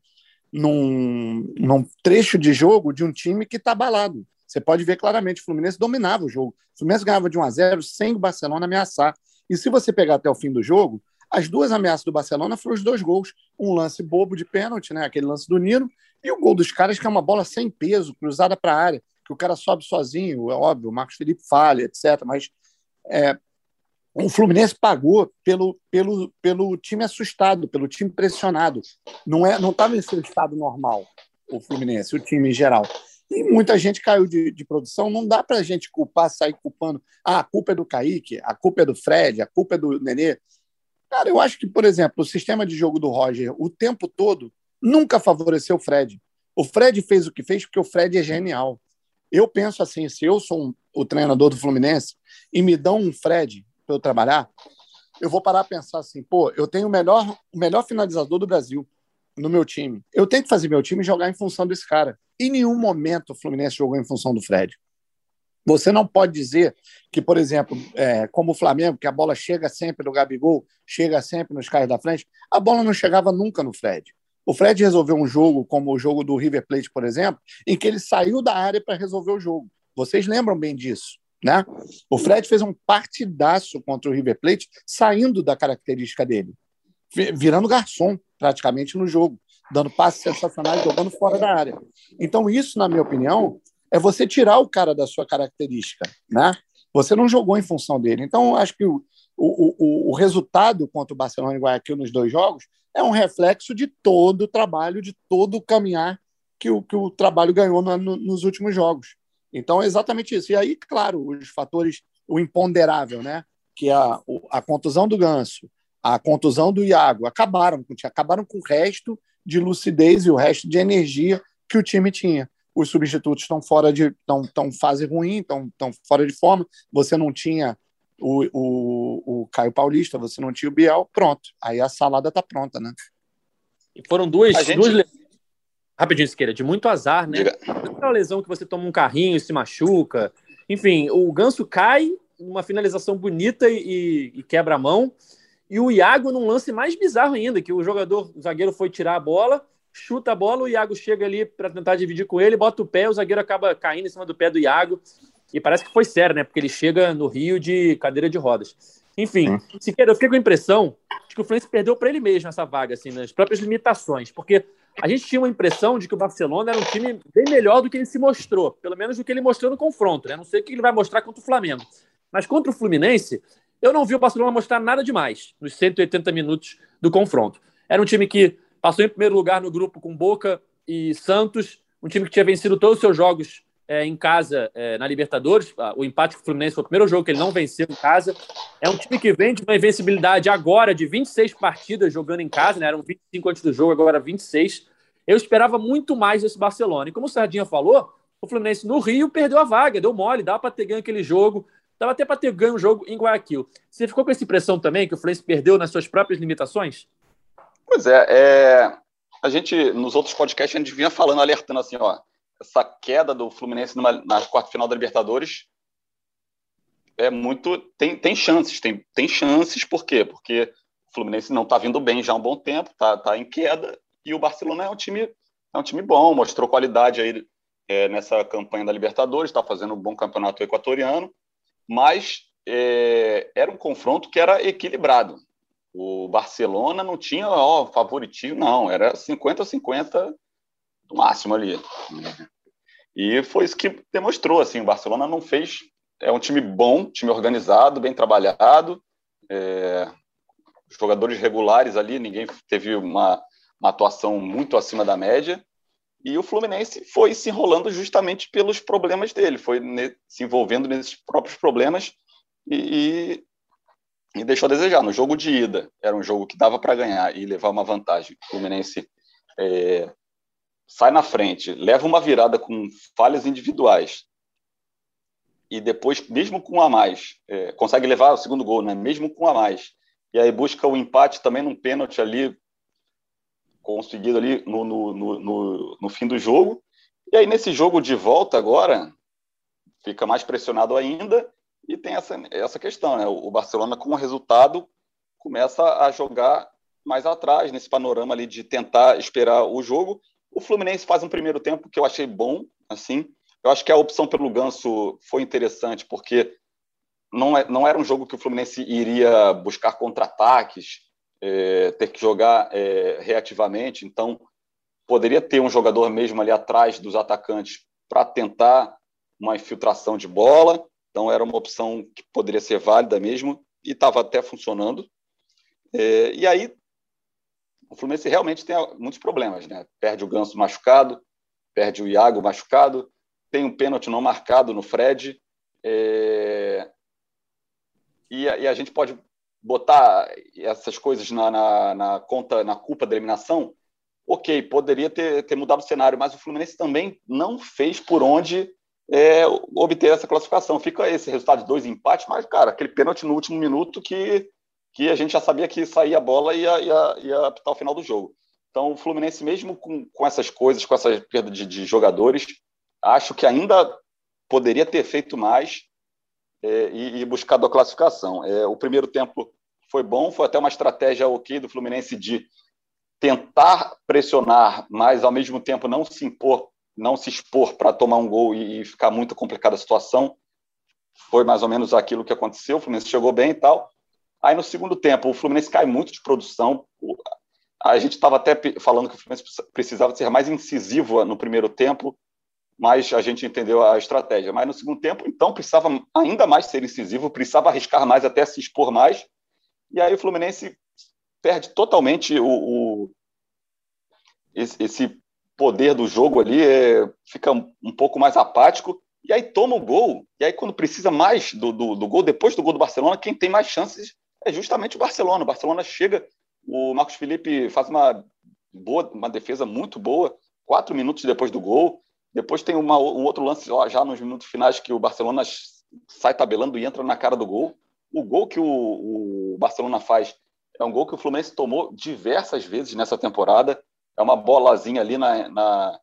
num, num trecho de jogo de um time que está abalado. Você pode ver claramente, o Fluminense dominava o jogo. O Fluminense ganhava de 1 a 0 sem o Barcelona ameaçar. E se você pegar até o fim do jogo, as duas ameaças do Barcelona foram os dois gols. Um lance bobo de pênalti, né? aquele lance do Nino, e o gol dos caras, que é uma bola sem peso, cruzada para a área que o cara sobe sozinho, é óbvio, o Marcos Felipe falha, etc. Mas é, o Fluminense pagou pelo, pelo, pelo time assustado, pelo time pressionado. Não é, não estava em seu estado normal o Fluminense, o time em geral. E muita gente caiu de, de produção. Não dá para a gente culpar, sair culpando. Ah, a culpa é do Kaique, a culpa é do Fred, a culpa é do Nenê. Cara, eu acho que, por exemplo, o sistema de jogo do Roger, o tempo todo, nunca favoreceu o Fred. O Fred fez o que fez porque o Fred é genial. Eu penso assim, se eu sou um, o treinador do Fluminense e me dão um Fred para eu trabalhar, eu vou parar a pensar assim, pô, eu tenho o melhor, o melhor finalizador do Brasil no meu time. Eu tenho que fazer meu time jogar em função desse cara. Em nenhum momento o Fluminense jogou em função do Fred. Você não pode dizer que, por exemplo, é, como o Flamengo, que a bola chega sempre no Gabigol, chega sempre nos caras da frente, a bola não chegava nunca no Fred. O Fred resolveu um jogo, como o jogo do River Plate, por exemplo, em que ele saiu da área para resolver o jogo. Vocês lembram bem disso, né? O Fred fez um partidaço contra o River Plate, saindo da característica dele, virando garçom praticamente no jogo, dando passes sensacionais, jogando fora da área. Então, isso, na minha opinião, é você tirar o cara da sua característica, né? Você não jogou em função dele. Então, acho que o, o, o, o resultado contra o Barcelona e Guayaquil nos dois jogos é um reflexo de todo o trabalho, de todo o caminhar que o, que o trabalho ganhou no, nos últimos jogos. Então é exatamente isso. E aí, claro, os fatores, o imponderável, né? Que é a, a contusão do Ganso, a contusão do Iago, acabaram, acabaram com o resto de lucidez e o resto de energia que o time tinha. Os substitutos estão fora de. estão, estão fase ruim, estão, estão fora de forma. Você não tinha o, o, o Caio Paulista, você não tinha o Biel, pronto. Aí a salada tá pronta, né? E foram duas, gente... duas rapidinho, Esqueira, de muito azar, né? Aquela lesão que você toma um carrinho e se machuca. Enfim, o Ganso cai numa finalização bonita e, e quebra a mão. E o Iago num lance mais bizarro ainda, que o jogador, o zagueiro foi tirar a bola, chuta a bola, o Iago chega ali para tentar dividir com ele, bota o pé, o zagueiro acaba caindo em cima do pé do Iago. E parece que foi sério, né? Porque ele chega no Rio de cadeira de rodas. Enfim, hum. Siqueira, eu fiquei com a impressão de que o Fluminense perdeu para ele mesmo essa vaga, assim, nas próprias limitações. Porque a gente tinha uma impressão de que o Barcelona era um time bem melhor do que ele se mostrou, pelo menos do que ele mostrou no confronto, né? Não sei o que ele vai mostrar contra o Flamengo. Mas contra o Fluminense, eu não vi o Barcelona mostrar nada demais nos 180 minutos do confronto. Era um time que passou em primeiro lugar no grupo com Boca e Santos, um time que tinha vencido todos os seus jogos é, em casa é, na Libertadores. O empate com o Fluminense foi o primeiro jogo que ele não venceu em casa. É um time que vem de uma invencibilidade agora de 26 partidas jogando em casa, né? eram 25 antes do jogo, agora 26. Eu esperava muito mais desse Barcelona. E como o Sardinha falou, o Fluminense no Rio perdeu a vaga, deu mole, dava para ter ganho aquele jogo, dava até para ter ganho o jogo em Guayaquil. Você ficou com essa impressão também que o Fluminense perdeu nas suas próprias limitações? Pois é, é, a gente, nos outros podcasts, a gente vinha falando, alertando assim, ó, essa queda do Fluminense numa, na quarta final da Libertadores é muito. Tem, tem chances, tem, tem chances, por quê? Porque o Fluminense não está vindo bem já há um bom tempo, está tá em queda, e o Barcelona é um time, é um time bom, mostrou qualidade aí é, nessa campanha da Libertadores, está fazendo um bom campeonato equatoriano, mas é, era um confronto que era equilibrado. O Barcelona não tinha ó, favoritismo, não, era 50-50 máximo ali. E foi isso que demonstrou, assim, o Barcelona não fez, é um time bom, time organizado, bem trabalhado, é, jogadores regulares ali, ninguém teve uma, uma atuação muito acima da média, e o Fluminense foi se enrolando justamente pelos problemas dele, foi ne, se envolvendo nesses próprios problemas e, e, e, deixou a desejar. No jogo de ida, era um jogo que dava para ganhar e levar uma vantagem. O Fluminense é, sai na frente, leva uma virada com falhas individuais e depois, mesmo com a mais, é, consegue levar o segundo gol, né? mesmo com a mais, e aí busca o empate também num pênalti ali, conseguido ali no, no, no, no, fim do jogo, e aí nesse jogo de volta agora, fica mais pressionado ainda, e tem essa, essa questão, né? o Barcelona com o resultado começa a jogar mais atrás, nesse panorama ali de tentar esperar o jogo, o Fluminense faz um primeiro tempo que eu achei bom, assim. Eu acho que a opção pelo Ganso foi interessante, porque não, é, não era um jogo que o Fluminense iria buscar contra-ataques, é, ter que jogar é, reativamente. Então, poderia ter um jogador mesmo ali atrás dos atacantes para tentar uma infiltração de bola. Então, era uma opção que poderia ser válida mesmo e estava até funcionando. É, e aí, o Fluminense realmente tem muitos problemas, né? Perde o Ganso machucado, perde o Iago machucado, tem um pênalti não marcado no Fred, é... e, e, a gente pode botar essas coisas na, na, na, conta, na culpa da eliminação. Ok, poderia ter, ter mudado o cenário, mas o Fluminense também não fez por onde é, obter essa classificação. Fica esse resultado de dois empates, mas, cara, aquele pênalti no último minuto que que a gente já sabia que saía a bola e ia, ia, ia apitar o final do jogo. Então, o Fluminense, mesmo com, com essas coisas, com essa perda de, de jogadores, acho que ainda poderia ter feito mais é, e, e, buscado a classificação. É, o primeiro tempo foi bom, foi até uma estratégia ok do Fluminense de tentar pressionar, mas ao mesmo tempo não se impor, não se expor para tomar um gol e, e ficar muito complicada a situação. Foi mais ou menos aquilo que aconteceu. O Fluminense chegou bem e tal. Aí no segundo tempo, o Fluminense cai muito de produção. A gente estava até falando que o Fluminense precisava ser mais incisivo no primeiro tempo, mas a gente entendeu a estratégia. Mas no segundo tempo, então, precisava ainda mais ser incisivo, precisava arriscar mais, até se expor mais. E aí o Fluminense perde totalmente o, o esse, poder do jogo ali, é, fica um, um, pouco mais apático. E aí toma o gol. E aí, quando precisa mais do, do, do gol, depois do gol do Barcelona, quem tem mais chances é justamente o Barcelona. O Barcelona chega, o Marcos Felipe faz uma boa, uma defesa muito boa, quatro minutos depois do gol. Depois tem uma, um outro lance já nos minutos finais que o Barcelona sai tabelando e entra na cara do gol. O gol que o, o Barcelona faz é um gol que o Fluminense tomou diversas vezes nessa temporada. É uma bolazinha ali na, na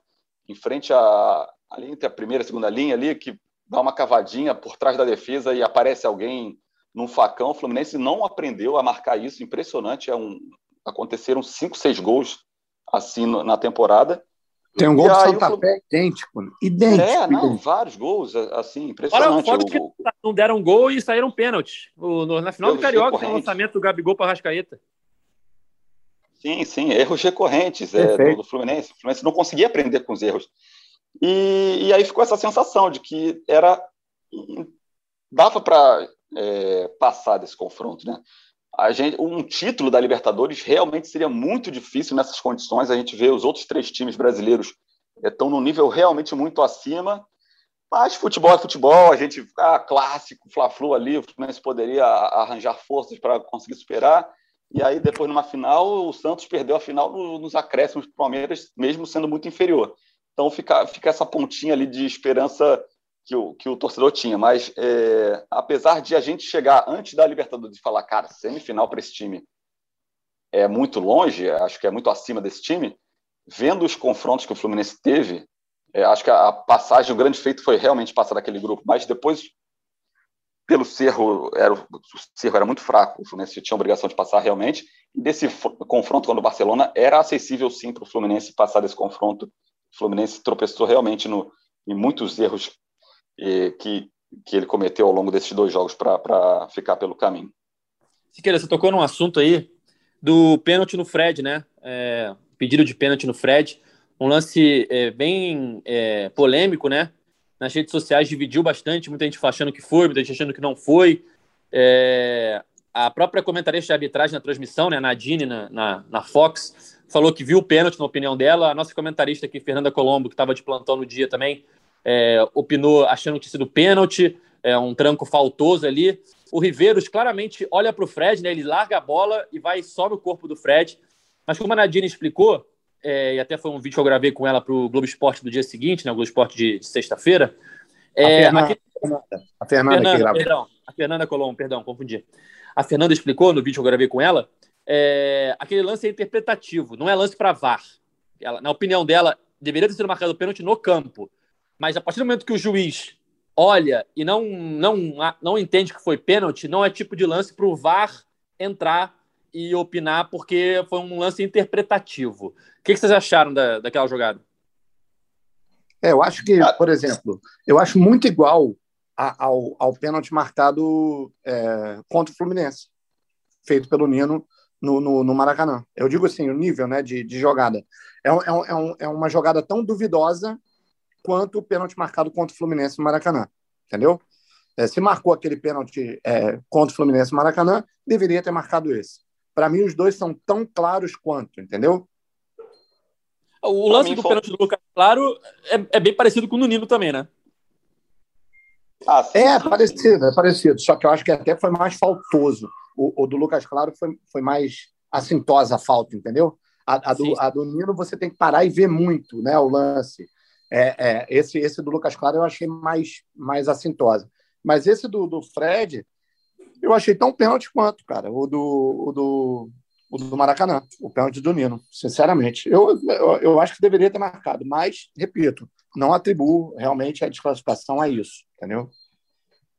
em frente a ali entre a primeira e segunda linha ali que dá uma cavadinha por trás da defesa e aparece alguém num facão. O Fluminense não aprendeu a marcar isso, impressionante. É um, aconteceram cinco, seis gols assim na temporada. Tem um gol do Santa Fé idêntico, né? idêntico. É, não, idêntico. vários gols, assim, impressionante. Olha, que não deram gol e saíram pênalti. na final do Carioca tem o lançamento do Gabigol para Rascaeta. Sim, sim, erros recorrentes é, do, do, Fluminense. O Fluminense não conseguia aprender com os erros. E, e aí ficou essa sensação de que era dava para é, passar desse confronto, né? a gente, um título da Libertadores realmente seria muito difícil nessas condições. A gente vê os outros três times brasileiros estão no nível realmente muito acima. Mas futebol é futebol, a gente, ah, clássico, Fla-Flu ali, o Fluminense poderia arranjar forças para conseguir superar. E aí, depois, numa final, o Santos perdeu a final nos acréscimos do Palmeiras, mesmo sendo muito inferior. Então, fica, fica essa pontinha ali de esperança que o, que o torcedor tinha. Mas, é, apesar de a gente chegar antes da Libertadores e falar, cara, semifinal para esse time é muito longe, acho que é muito acima desse time, vendo os confrontos que o Fluminense teve, é, acho que a, passagem, o grande feito foi realmente passar daquele grupo, mas depois, pelo Cerro, era, o Cerro era muito fraco, o Fluminense tinha a obrigação de passar realmente, e desse confronto contra o Barcelona, era acessível sim para o Fluminense passar desse confronto. O Fluminense tropeçou realmente no, em muitos erros eh, que, que ele cometeu ao longo desses dois jogos para ficar pelo caminho. Siqueira, você tocou num assunto aí do pênalti no Fred, né? É, pedido de pênalti no Fred. Um lance é, bem é, polêmico, né? Nas redes sociais dividiu bastante, muita gente achando que foi, muita gente achando que não foi. É, a própria comentarista de arbitragem na transmissão, né, Nadine, na, na, na Fox, falou que viu o pênalti, na opinião dela. A nossa comentarista aqui, Fernanda Colombo, que estava de plantão no dia também, é, opinou achando que tinha sido pênalti, é, um tranco faltoso ali. O Riveiros claramente olha para o Fred, né, ele larga a bola e vai sobe o corpo do Fred. Mas como a Nadine explicou, é, e até foi um vídeo que eu gravei com ela para o Globo Esporte do dia seguinte, né, o Globo Esporte de, de sexta-feira. É, a, Fernanda, a Fernanda, Fernanda perdão, a Fernanda Colombo, perdão, confundi. A Fernanda explicou no vídeo que eu gravei com ela, é, aquele lance é interpretativo, não é lance para VAR. Ela, na opinião dela, deveria ter sido marcado o pênalti no campo. Mas a partir do momento que o juiz olha e não, não, não entende que foi pênalti, não é tipo de lance para o VAR entrar e opinar, porque foi um lance interpretativo. O que, vocês acharam da, daquela jogada? É, eu acho que, por exemplo, eu acho muito igual a, ao, ao pênalti marcado é, contra o Fluminense, feito pelo Nino no, no, no, Maracanã. Eu digo assim, o nível né, de, de jogada. É, um, é, um, é, é uma jogada tão duvidosa quanto o pênalti marcado contra o Fluminense no Maracanã. Entendeu? É, se marcou aquele pênalti é, contra o Fluminense no Maracanã, deveria ter marcado esse. Para mim, os dois são tão claros quanto, entendeu? O lance do foi... pênalti do Lucas Claro é, é, bem parecido com o do Nino também, né? Ah, é parecido, é parecido. Só que eu acho que até foi mais faltoso. O, o do Lucas Claro foi, foi mais assintosa a falta, entendeu? A, a, do, a, do, Nino você tem que parar e ver muito, né? O lance. É, é, esse, esse do Lucas Claro eu achei mais, mais assintosa. Mas esse do, do Fred, eu achei tão pênalti quanto, cara, o do, o do, o do Maracanã, o pênalti do Nino, sinceramente. Eu, eu, eu, acho que deveria ter marcado, mas, repito, não atribuo realmente a desclassificação a isso, entendeu?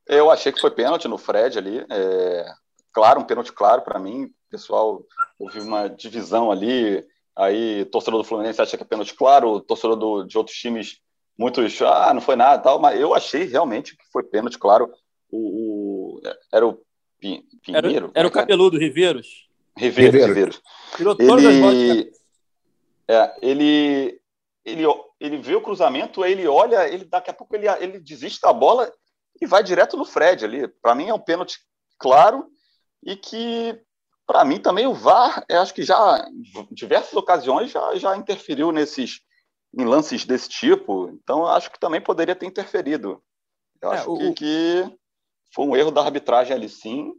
Eu achei que foi pênalti no Fred ali. É... Claro, um pênalti claro para mim. Pessoal, houve uma divisão ali. Aí, torcedor do Fluminense acha que é pênalti claro, torcedor do, de outros times, muitos, ah, não foi nada tal. Mas eu achei realmente que foi pênalti claro. O, o era o Pinheiro? Era, era o é é? cabeludo, Riveiros. Riveiros, Riveiros. Tirou todas ele, as bolas é, ele, ele, ele vê o cruzamento, ele olha, ele daqui a pouco ele, ele desiste da bola e vai direto no Fred ali. Para mim é um pênalti claro e que, para mim, também o VAR, acho que já em diversas ocasiões já, já interferiu nesses em lances desse tipo. Então, acho que também poderia ter interferido. Eu é, acho o... que, que foi um erro da arbitragem ali sim.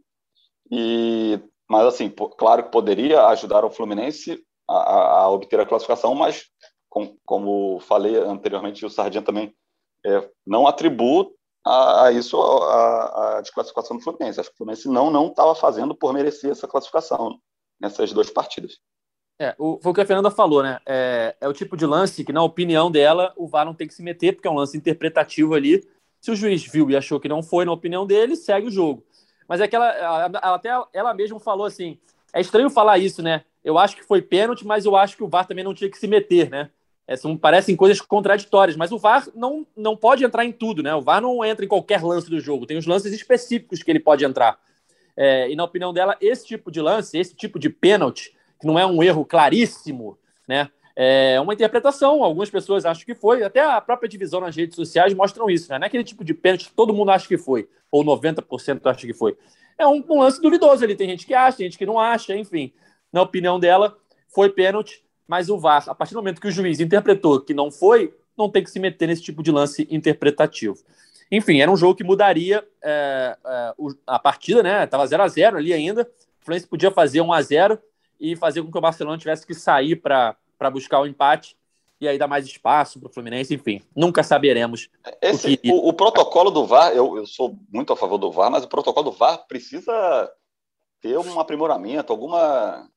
E, mas, assim, claro que poderia ajudar o Fluminense a, a obter a classificação, mas, com, como falei anteriormente, o Sardinha também é, não atribui a, a isso a, a, desclassificação do Fluminense. Acho que o Fluminense não não estava fazendo por merecer essa classificação nessas duas partidas. É, o, foi o que a Fernanda falou, né? É, é, o tipo de lance que, na opinião dela, o VAR não tem que se meter, porque é um lance interpretativo ali. Se o juiz viu e achou que não foi, na opinião dele, segue o jogo. Mas é que ela, ela, até ela mesma falou assim: é estranho falar isso, né? Eu acho que foi pênalti, mas eu acho que o VAR também não tinha que se meter, né? É, são, parecem coisas contraditórias, mas o VAR não, não pode entrar em tudo, né? O VAR não entra em qualquer lance do jogo, tem os lances específicos que ele pode entrar. É, e na opinião dela, esse tipo de lance, esse tipo de pênalti, que não é um erro claríssimo, né? É uma interpretação, algumas pessoas acham que foi, até a própria divisão nas redes sociais mostram isso, né? Não é aquele tipo de pênalti que todo mundo acha que foi, ou 90% acha que foi. é um, um, lance duvidoso ali. Tem gente que acha, tem gente que não acha, enfim. Na opinião dela, foi pênalti, mas o VAR, a partir do momento que o juiz interpretou que não foi, não tem que se meter nesse tipo de lance interpretativo. Enfim, era um jogo que mudaria é, é, a partida, né? Tava 0 a 0 ali ainda. O Fluminense podia fazer 1 a 0 e fazer com que o Barcelona tivesse que sair para buscar o empate e aí dar mais espaço para o Fluminense, enfim, nunca saberemos. Esse, o, que... o, o, protocolo do VAR, eu, eu sou muito a favor do VAR, mas o protocolo do VAR precisa ter um aprimoramento, alguma,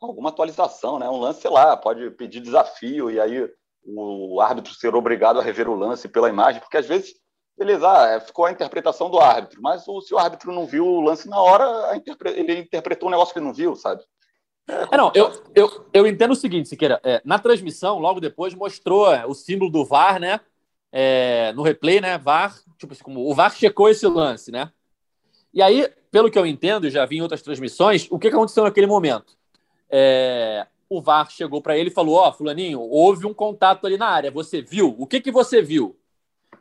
alguma atualização, né? Um lance, sei lá, pode pedir desafio e aí o árbitro ser obrigado a rever o lance pela imagem, porque às vezes, beleza, ah, é, ficou a interpretação do árbitro, mas o, se o árbitro não viu o lance na hora, interpre... ele interpretou um negócio que ele não viu, sabe? É, não, eu, eu, eu entendo o seguinte, Siqueira. É, na transmissão, logo depois, mostrou é, o símbolo do VAR, né? É, no replay, né? VAR, tipo assim, como o VAR checou esse lance, né? E aí, pelo que eu entendo, já vi em outras transmissões, o que aconteceu naquele momento? É, o VAR chegou para ele e falou: Ó, oh, Fulaninho, houve um contato ali na área, você viu? O que, que você viu?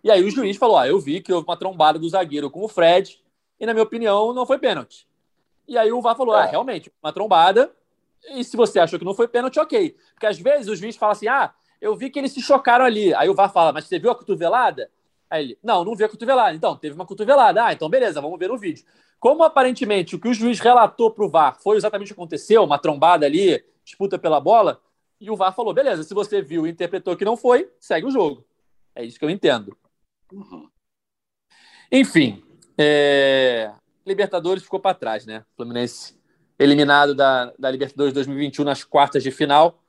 E aí o juiz falou: Ó, oh, eu vi que houve uma trombada do zagueiro com o Fred, e na minha opinião, não foi pênalti. E aí o VAR falou: Ah, realmente, uma trombada, e se você achou que não foi pênalti, ok. Porque às vezes os juízes falam assim: ah, eu vi que eles se chocaram ali. Aí o VAR fala, mas você viu a cotovelada? Aí ele, não, não vi a cotovelada. Então, teve uma cotovelada. Ah, então beleza, vamos ver o vídeo. Como aparentemente o que o juiz relatou para o VAR foi exatamente o que aconteceu, uma trombada ali, disputa pela bola, e o VAR falou: beleza, se você viu e interpretou que não foi, segue o jogo. É isso que eu entendo. Uhum. Enfim, é... Libertadores ficou para trás, né? Fluminense eliminado da, da Libertadores 2021 nas quartas de final.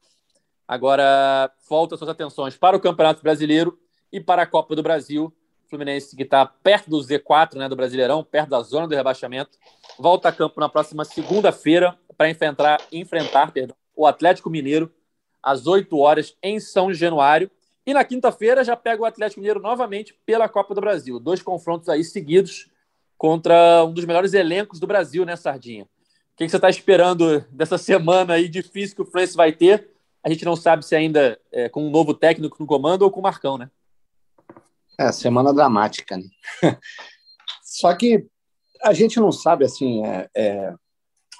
Agora volta suas atenções para o Campeonato Brasileiro e para a Copa do Brasil. Fluminense que está perto do Z4, né, do Brasileirão, perto da zona do rebaixamento, volta a campo na próxima segunda-feira para enfrentar, enfrentar perdão, o Atlético Mineiro às 8 horas em São Januário. E na quinta-feira já pega o Atlético Mineiro novamente pela Copa do Brasil. Dois confrontos aí seguidos contra um dos melhores elencos do Brasil, né, Sardinha? que, que você está esperando dessa semana aí difícil que o Fluminense vai ter? A gente não sabe se ainda é com um novo técnico no comando ou com o Marcão, né? É, semana dramática, né? Só que a gente não sabe, assim, é, é,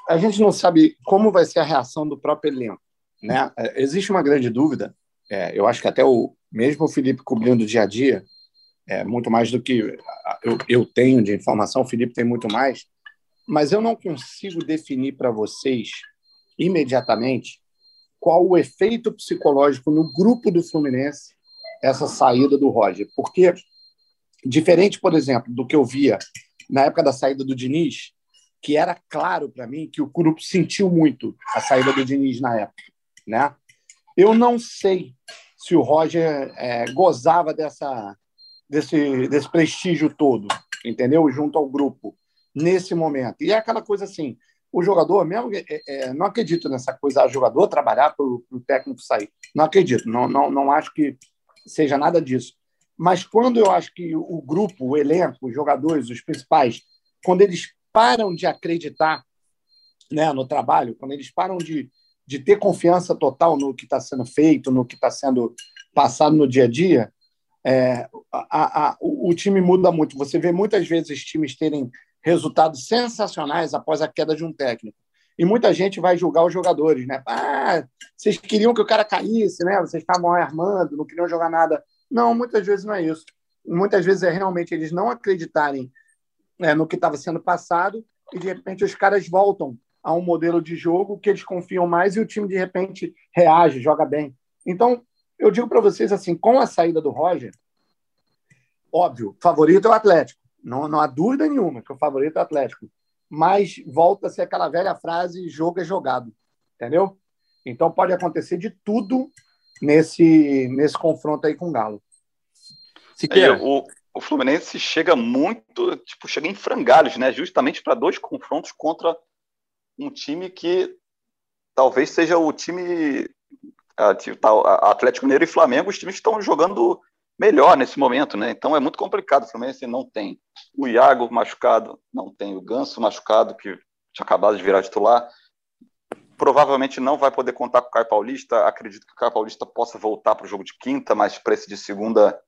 a gente não sabe como vai ser a reação do próprio elenco, né? É, existe uma grande dúvida, é, eu acho que até o mesmo o Felipe cobrindo o dia a dia, é, muito mais do que eu, eu tenho de informação, o Felipe tem muito mais, mas eu não consigo definir para vocês imediatamente qual o efeito psicológico no grupo do Fluminense essa saída do Roger, porque diferente, por exemplo, do que eu via na época da saída do Diniz, que era claro para mim que o grupo sentiu muito a saída do Diniz na época, né? Eu não sei se o Roger é, gozava dessa desse, desse prestígio todo, entendeu? Junto ao grupo nesse momento. E é aquela coisa assim, o jogador mesmo, é, é, não acredito nessa coisa, o jogador trabalhar para o técnico sair. Não acredito, não, não, não acho que seja nada disso. Mas quando eu acho que o grupo, o elenco, os jogadores, os principais, quando eles param de acreditar né, no trabalho, quando eles param de, de ter confiança total no que está sendo feito, no que está sendo passado no dia a dia, é, a, a, o, o time muda muito. Você vê muitas vezes times terem resultados sensacionais após a queda de um técnico. E muita gente vai julgar os jogadores, né? Ah, vocês queriam que o cara caísse, né? Vocês estavam armando, não queriam jogar nada. Não, muitas vezes não é isso. Muitas vezes é realmente eles não acreditarem né, no que estava sendo passado e de repente os caras voltam a um modelo de jogo que eles confiam mais e o time de repente reage, joga bem. Então, eu digo para vocês assim, com a saída do Roger, óbvio, favorito é o Atlético. Não, não há dúvida nenhuma que o favorito é o Atlético. Mas volta a ser aquela velha frase: jogo é jogado. Entendeu? Então pode acontecer de tudo nesse, nesse confronto aí com o Galo. É, o, o Fluminense chega muito, tipo, chega em frangalhos, né? Justamente para dois confrontos contra um time que talvez seja o time Atlético Mineiro e Flamengo, os times estão jogando melhor nesse momento, né? Então é muito complicado. O Fluminense não tem o Iago machucado, não tem o Ganso machucado, que tinha acabado de virar titular. Provavelmente não vai poder contar com o Caio Paulista. Acredito que o Caio Paulista possa voltar para o jogo de quinta, mas para esse de segunda,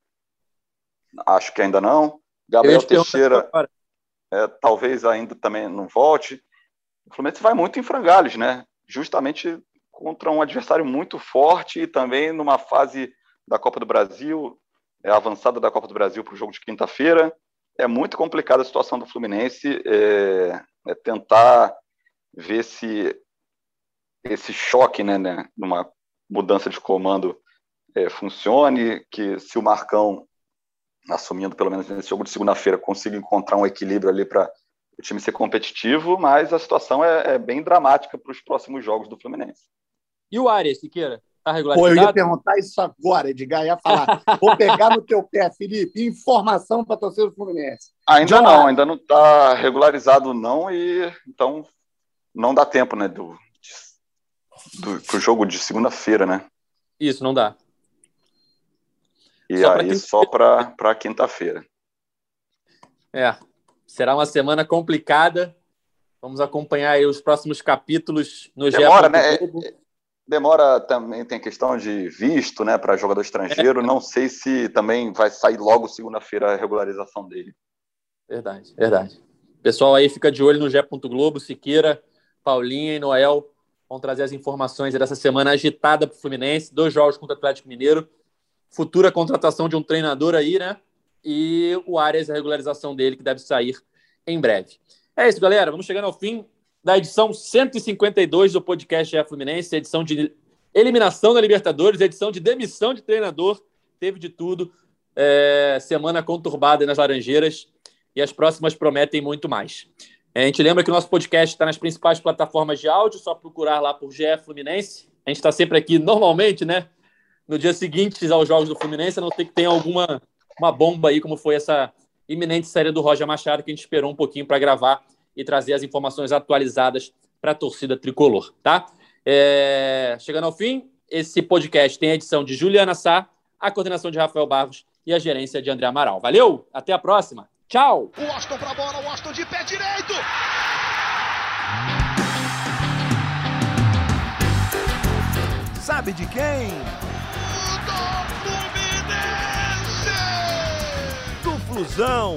acho que ainda não. Gabriel Teixeira. é, talvez ainda também não volte. O Fluminense vai muito em frangalhos, né? Justamente contra um adversário muito forte e também numa fase da Copa do Brasil, é, avançada da Copa do Brasil para o jogo de quinta-feira. É muito complicada a situação do Fluminense. É, é tentar ver se esse choque, né, né numa mudança de comando é, funcione, que se o Marcão, assumindo pelo menos nesse jogo de segunda-feira, consiga encontrar um equilíbrio ali para o time ser competitivo, mas a situação é, é bem dramática para os próximos jogos do Fluminense. E o Arias, Siqueira? Tá regularizado? Pô, eu ia perguntar isso agora, Edgar. Ia falar. Vou pegar no teu pé, Felipe. Informação para torcer do Fluminense. Ainda Já não, ainda não está regularizado, não. E então não dá tempo, né? Do, do pro jogo de segunda-feira, né? Isso, não dá. E só aí só para quinta-feira. É, será uma semana complicada. Vamos acompanhar aí os próximos capítulos no Demora, né? Demora também, tem questão de visto, né, para jogador estrangeiro. É. Não sei se também vai sair logo segunda-feira a regularização dele. Verdade, verdade. Pessoal aí fica de olho no Gé. Globo, Siqueira, Paulinha e Noel vão trazer as informações dessa semana agitada para o Fluminense. Dois jogos contra o Atlético Mineiro futura contratação de um treinador aí, né? E o Arias, a regularização dele, que deve sair em breve. É isso, galera. Vamos chegando ao fim da edição 152 do podcast GE Fluminense, edição de eliminação da Libertadores, edição de demissão de treinador, teve de tudo. É, semana conturbada nas Laranjeiras e as próximas prometem muito mais. É, a gente lembra que o nosso podcast está nas principais plataformas de áudio, só procurar lá por GE Fluminense. A gente está sempre aqui, normalmente, né? no dia seguinte aos jogos do Fluminense, a não ter que ter alguma uma bomba aí, como foi essa iminente série do Roger Machado, que a gente esperou um pouquinho para gravar e trazer as informações atualizadas para a torcida tricolor, tá? É... Chegando ao fim, esse podcast tem a edição de Juliana Sá, a coordenação de Rafael Barros e a gerência de André Amaral. Valeu, até a próxima. Tchau. O Austin para bola, o Austin de pé direito. Sabe de quem? Flusão,